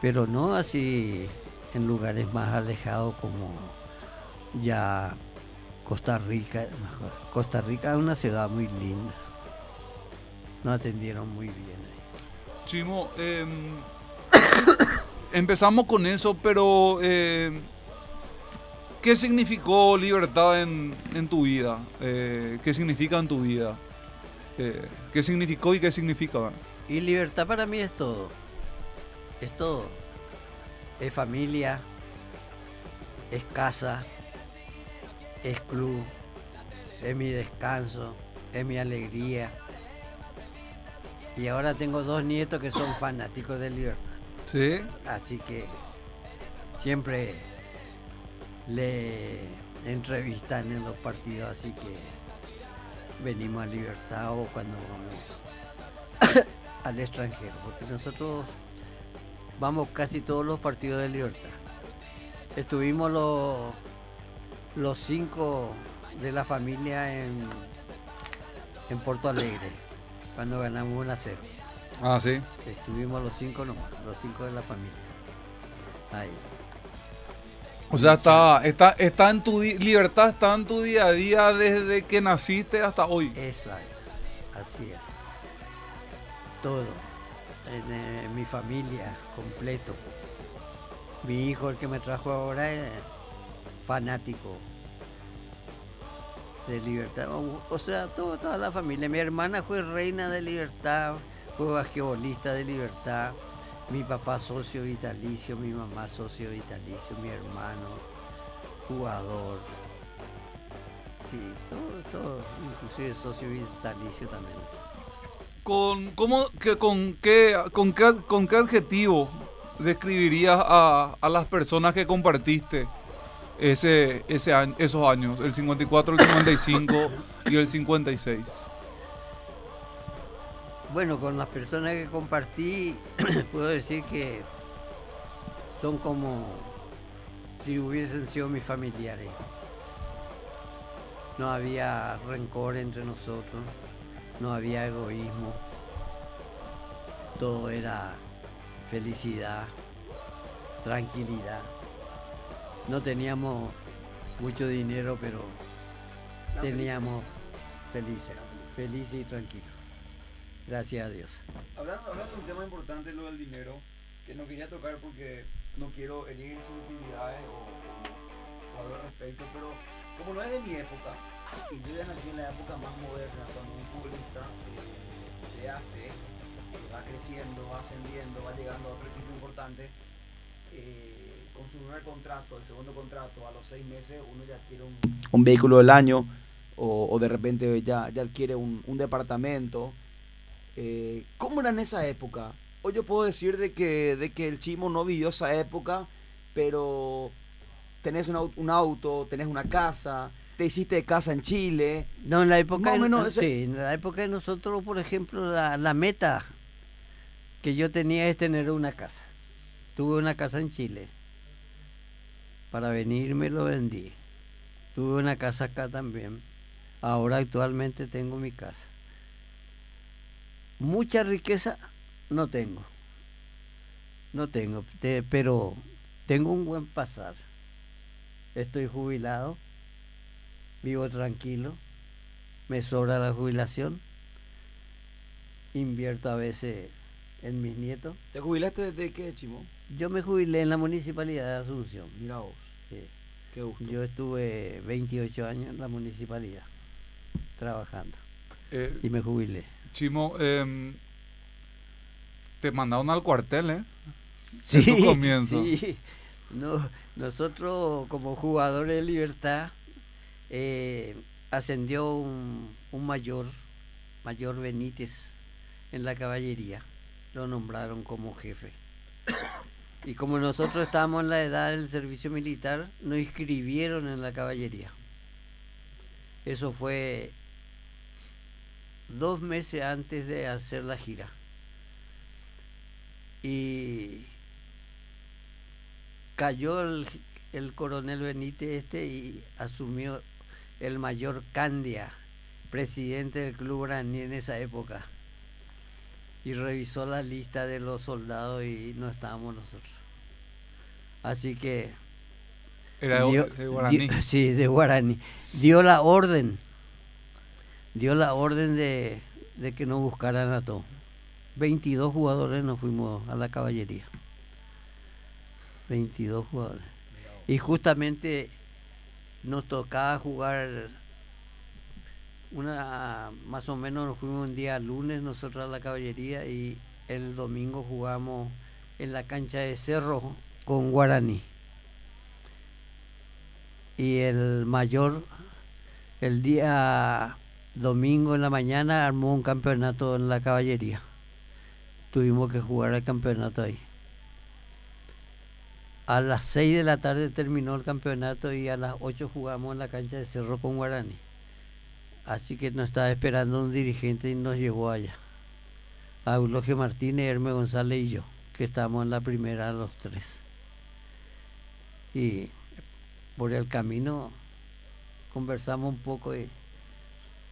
I: pero no así en lugares más alejados como ya Costa Rica. Costa Rica es una ciudad muy linda. Nos atendieron muy bien ahí.
H: Chimo, em, empezamos con eso, pero em, ¿qué significó libertad en, en tu vida? Eh, ¿Qué significa en tu vida? Eh, ¿Qué significó y qué significa?
I: Y libertad para mí es todo. Es todo. Es familia, es casa, es club, es mi descanso, es mi alegría. Y ahora tengo dos nietos que son fanáticos de libertad.
H: ¿Sí?
I: Así que siempre le entrevistan en los partidos, así que venimos a libertad o cuando vamos al extranjero, porque nosotros vamos casi todos los partidos de libertad. Estuvimos los, los cinco de la familia en, en Porto Alegre, cuando ganamos 1 a 0.
H: Ah, sí.
I: Estuvimos los cinco nomás, los cinco de la familia. Ahí.
H: O sea, está, está, está en tu libertad, está en tu día a día desde que naciste hasta hoy.
I: Exacto, así es. Todo. En, eh, mi familia, completo. Mi hijo, el que me trajo ahora, es fanático de libertad. O, o sea, todo- toda la familia. Mi hermana fue reina de libertad, fue basquetbolista de libertad. Mi papá socio vitalicio, mi mamá socio vitalicio, mi hermano jugador. Sí, todo, todo, inclusive socio vitalicio también.
H: ¿Con, cómo, qué, con, qué, ¿Con qué adjetivo describirías a, a las personas que compartiste ese, ese esos años, el 54, el 55 y el 56?
I: Bueno, con las personas que compartí, puedo decir que son como si hubiesen sido mis familiares. No había rencor entre nosotros, no había egoísmo, todo era felicidad, tranquilidad. No teníamos mucho dinero, pero teníamos felices, felices y tranquilos. Gracias a Dios.
N: Hablando, hablando de un tema importante, lo del dinero, que no quería tocar porque no quiero herir susceptibilidades o, o algo al respecto, pero como no es de mi época, y yo ya nací en la época más moderna, cuando un futbolista eh, se hace, eh, va creciendo, va ascendiendo, va llegando a otro equipo importante, eh, con su primer contrato, el segundo contrato, a los seis meses uno ya quiere un, un vehículo del año o, o de repente ya, ya adquiere un, un departamento. Eh, ¿Cómo era en esa época? Hoy yo puedo decir de que, de que el Chimo no vivió esa época, pero tenés un, un auto, tenés una casa, te hiciste de casa en Chile.
I: No, en la época, de-
N: menos ese-
I: sí, en la época de nosotros, por ejemplo, la, la meta que yo tenía es tener una casa. Tuve una casa en Chile. Para venir me lo vendí. Tuve una casa acá también. Ahora actualmente tengo mi casa. Mucha riqueza no tengo. No tengo, te- pero tengo un buen pasar. Estoy jubilado, vivo tranquilo, me sobra la jubilación, invierto a veces en mis nietos.
N: ¿Te jubilaste desde qué, Chimo?
I: Yo me jubilé en la municipalidad de Asunción.
N: Mira vos.
I: Sí.
N: Qué gusto.
I: Yo estuve 28 años en la municipalidad trabajando
H: Eh,
I: y me jubilé.
H: Chimo, em, te mandaron al cuartel, ¿eh?
I: Sí,
H: En tu comienzo.
I: sí. No, nosotros como jugadores de libertad eh, ascendió un, un mayor, mayor Benítez en la caballería. Lo nombraron como jefe. Y como nosotros estábamos en la edad del servicio militar, nos inscribieron en la caballería. Eso fue dos meses antes de hacer la gira. Y cayó el, el coronel Benítez este y asumió el mayor Candia, presidente del club Guaraní en esa época. Y revisó la lista de los soldados y no estábamos nosotros. Así que...
H: Era de- de Guaraní.
I: dio- sí, de Guaraní. Dio la orden, dio la orden de, que nos buscaran a todos. 22 jugadores nos fuimos a la caballería. 22 jugadores. Y justamente nos tocaba jugar una más o menos nos fuimos un día lunes nosotros a la caballería y el domingo jugamos en la cancha de Cerro con Guaraní. Y el mayor el día domingo en la mañana armó un campeonato en la caballería. Tuvimos que jugar el campeonato ahí. A las 6 de la tarde terminó el campeonato y a las 8 jugamos en la cancha de Cerro con Guaraní. Así que nos estaba esperando un dirigente y nos llevó allá. A Eulogio Martínez, Hermes González y yo, que estábamos en la primera los tres. Y por el camino conversamos un poco y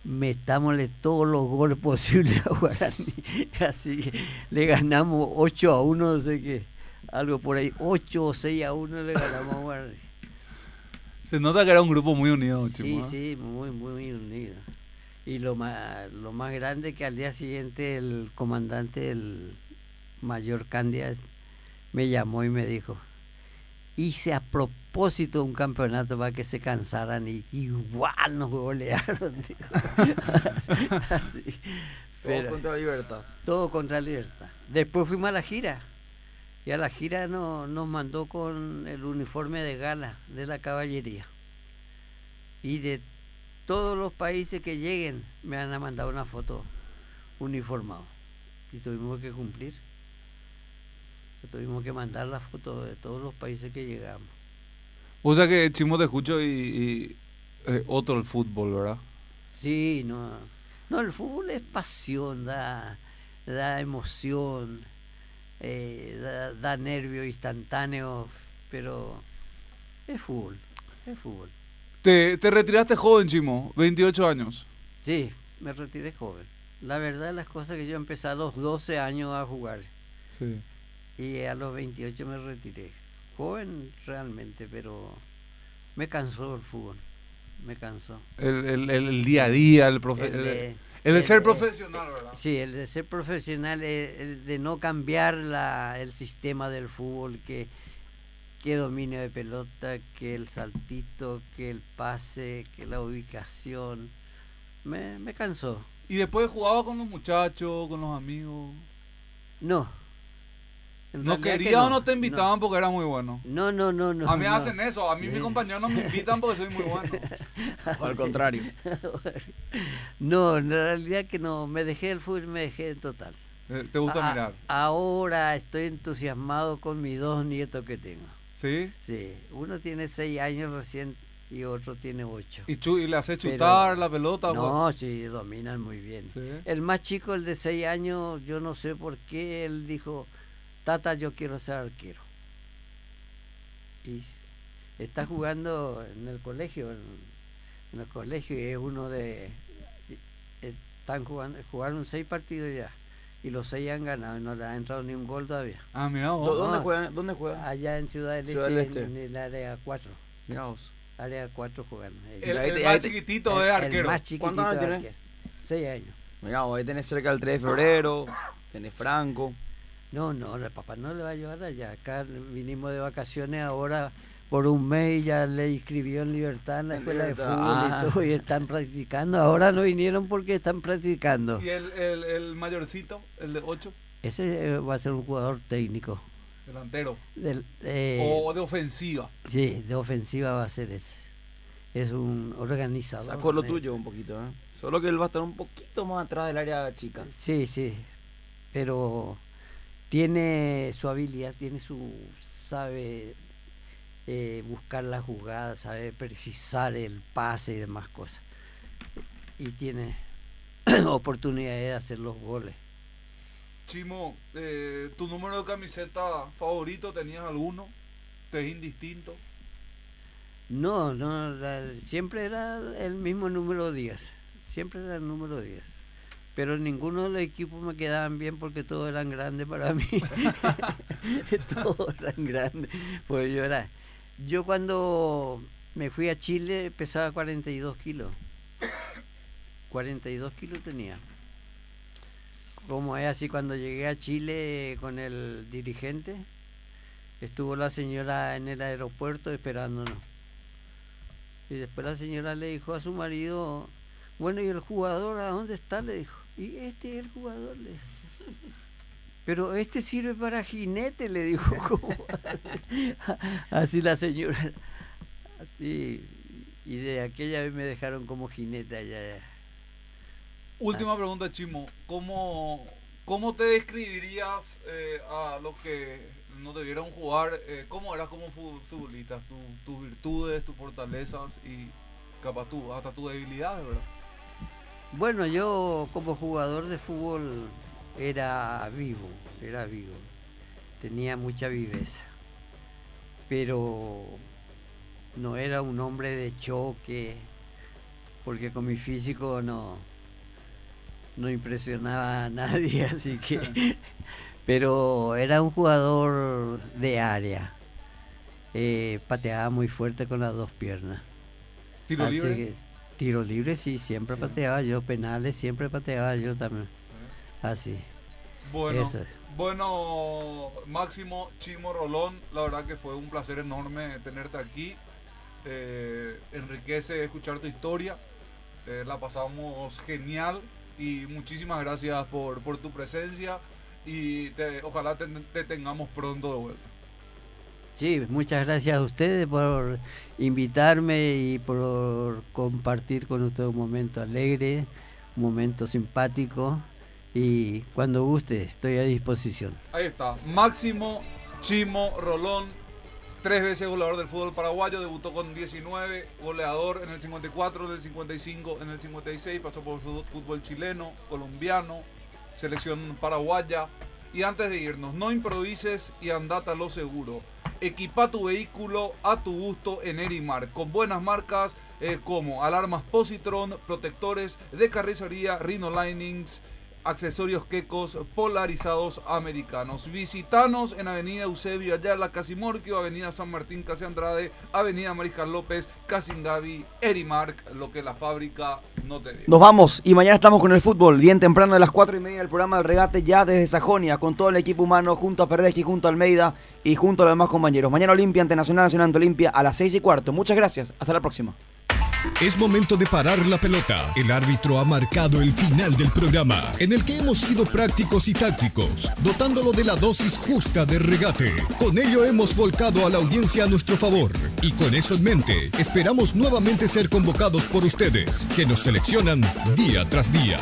I: metámosle todos los goles posibles a Guaraní. Así que le ganamos 8 a 1, no sé qué, algo por ahí, 8 o 6 a 1 le ganamos a Guaraní.
H: Se nota que era un grupo muy unido,
I: Sí.
H: ¿eh?
I: sí, muy, muy unido. Y lo más, lo más grande que al día siguiente el comandante, el mayor Candia, me llamó y me dijo, hice a propósito un campeonato para que se cansaran y igual nos golearon. Así.
N: Todo contra Libertad.
I: Todo contra Libertad. Después fuimos a la gira. Y a la gira no- nos mandó con el uniforme de gala de la caballería. Y de todos los países que lleguen me han mandado una foto uniformado. Y tuvimos que cumplir. Tuvimos que mandar la foto de todos los países que llegamos.
H: O sea que Chimo te escucho y, y, eh, otro el fútbol, ¿verdad?
I: Sí, no. No, el fútbol es pasión, da, da emoción, eh, da, da nervio instantáneo, pero es fútbol, es fútbol.
H: Te, te retiraste joven, Chimo, 28 años.
I: Sí, me retiré joven. La verdad las cosas que yo empecé a los 12 años a jugar
H: Sí.
I: Y a los 28 me retiré. Joven realmente, pero me cansó el fútbol, me cansó.
H: El, el, el- el día a día, el, profe- el,
I: de-
H: el de ser profesional, ¿verdad?
I: Sí, el de ser profesional, el, el de no cambiar la, el sistema del fútbol, que, que dominio de pelota, que el saltito, que el pase, que la ubicación. Me, me cansó.
H: Y después jugaba con los muchachos, con los amigos.
I: No.
H: ¿No quería o no te invitaban porque era muy bueno?
I: No, no, no, no.
H: A mí
I: no.
H: hacen eso, a mí mis compañeros no me invitan porque soy muy bueno.
N: O al contrario.
I: no, en realidad que no, me dejé el fútbol, me dejé en total.
H: Eh, ¿Te gusta
I: A-
H: mirar?
I: Ahora estoy entusiasmado con mis dos nietos que tengo.
H: ¿Sí?
I: Sí, uno tiene seis años recién y otro tiene ocho.
H: ¿Y, chu- y le hace
I: Pero-
H: chutar la pelota?
I: No, sí, dominan muy bien.
H: Sí.
I: El más chico, el de seis años, yo no sé por qué, él dijo, Tata, yo quiero ser arquero. Y está jugando en el colegio, en, en el colegio, y es uno de... Están jugando, jugaron seis partidos ya, y los seis han ganado, y no le ha entrado ni un gol todavía.
H: Ah, mira vos.
N: ¿Dó- ¿Dónde
I: No,
N: juegan? ¿Dónde juegan?
I: Allá en Ciudad del
N: Ciudad
I: Este,
N: del
I: en,
N: Este.
I: en el área 4.
N: Mirá vos.
I: Área 4 jugando. ellos.
H: El- el
N: te-
H: más chiquitito
I: El-
H: es
I: el
H: arquero.
I: más chiquitito
N: ¿Cuántos años
I: arquero. Seis años.
N: Mirá, vos ahí tenés cerca el 3 de febrero, tenés Franco.
I: No, no, el papá no le va a llevar allá. Acá vinimos de vacaciones ahora por un mes y ya le inscribió en Libertad en la escuela de fútbol
N: ah.
I: y todo y están practicando. Ahora no vinieron porque están practicando.
H: ¿Y el, el, el mayorcito, el de 8,
I: Ese eh, va a ser un jugador técnico.
H: delantero?
I: Del, eh,
H: o de ofensiva.
I: Sí, de ofensiva va a ser ese. Es un organizador.
N: Sacó lo tuyo un poquito, ¿eh? Solo que él va a estar un poquito más atrás del área chica.
I: Sí, sí, pero tiene su habilidad, tiene su sabe eh, buscar la jugada, sabe precisar el pase y demás cosas. Y tiene oportunidad de hacer los goles.
H: Chimo, eh, ¿tu número de camiseta favorito tenías alguno? ¿Te es indistinto?
I: No, no, la- siempre era el mismo número 10, siempre era el número 10. Pero ninguno de los equipos me quedaban bien porque todos eran grandes para mí. todos eran grandes. Pues yo era. Yo cuando me fui a Chile pesaba 42 kilos. 42 kilos tenía. Como es así, cuando llegué a Chile con el dirigente, estuvo la señora en el aeropuerto esperándonos. Y después la señora le dijo a su marido, bueno, ¿y el jugador a dónde está? Le dijo, y este es el jugador, le. Pero este sirve para jinete, le dijo. ¿cómo? Así la señora. Así, y de aquella vez me dejaron como jinete allá.
H: Última pregunta, Chimo. ¿Cómo, cómo te describirías eh, a los que no te vieron jugar? eh, ¿Cómo eras como fu- futbolista? Tu- tus virtudes, tus fortalezas y capaz tú, hasta tus debilidades, ¿verdad?
I: Bueno, yo como jugador de fútbol era vivo, era vivo. Tenía mucha viveza. Pero no era un hombre de choque, porque con mi físico no, no impresionaba a nadie, así que... Pero era un jugador de área. Eh, pateaba muy fuerte con las dos piernas.
H: ¿Tiro
I: Así
H: libre?
I: que- tiro libre sí, siempre pateaba yo. Penales siempre pateaba yo también. Así.
H: Bueno,
I: Eso es.
H: bueno, Máximo Chimo Rolón, la verdad que fue un placer enorme tenerte aquí. Eh, enriquece escuchar tu historia. Eh, la pasamos genial y muchísimas gracias por, por tu presencia y te- ojalá te, te tengamos pronto de vuelta.
I: Sí, muchas gracias a ustedes por invitarme y por compartir con ustedes un momento alegre, un momento simpático y cuando guste estoy a disposición.
H: Ahí está, Máximo Chimo Rolón, tres veces goleador del fútbol paraguayo, debutó con 19, goleador en el 54, en el 55, en el 56, pasó por fútbol, chileno, colombiano, selección paraguaya. Y antes de irnos, no improvises y andate a lo seguro. Equipa tu vehículo a tu gusto en Erimar, con buenas marcas eh, como alarmas Positron, protectores de carrocería, Rhino Linings, accesorios quecos polarizados americanos. Visitanos en Avenida Eusebio Ayala, Casimorquio, Avenida San Martín, Casi Andrade, Avenida Mariscal López, Casingavi, Erimark, lo que la fábrica no te dio.
N: Nos vamos y mañana estamos con el fútbol, bien temprano de las 4 y media del programa del regate ya desde Sajonia, con todo el equipo humano, junto a Perreski, junto a Almeida y junto a los demás compañeros. Mañana Olimpia ante Nacional Nacional Olimpia a las 6 y cuarto. Muchas gracias, hasta la próxima.
A: Es momento de parar la pelota. El árbitro ha marcado el final del programa, en el que hemos sido prácticos y tácticos, dotándolo de la dosis justa de regate. Con ello hemos volcado a la audiencia a nuestro favor. Y con eso en mente, esperamos nuevamente ser convocados por ustedes, que nos seleccionan día tras día.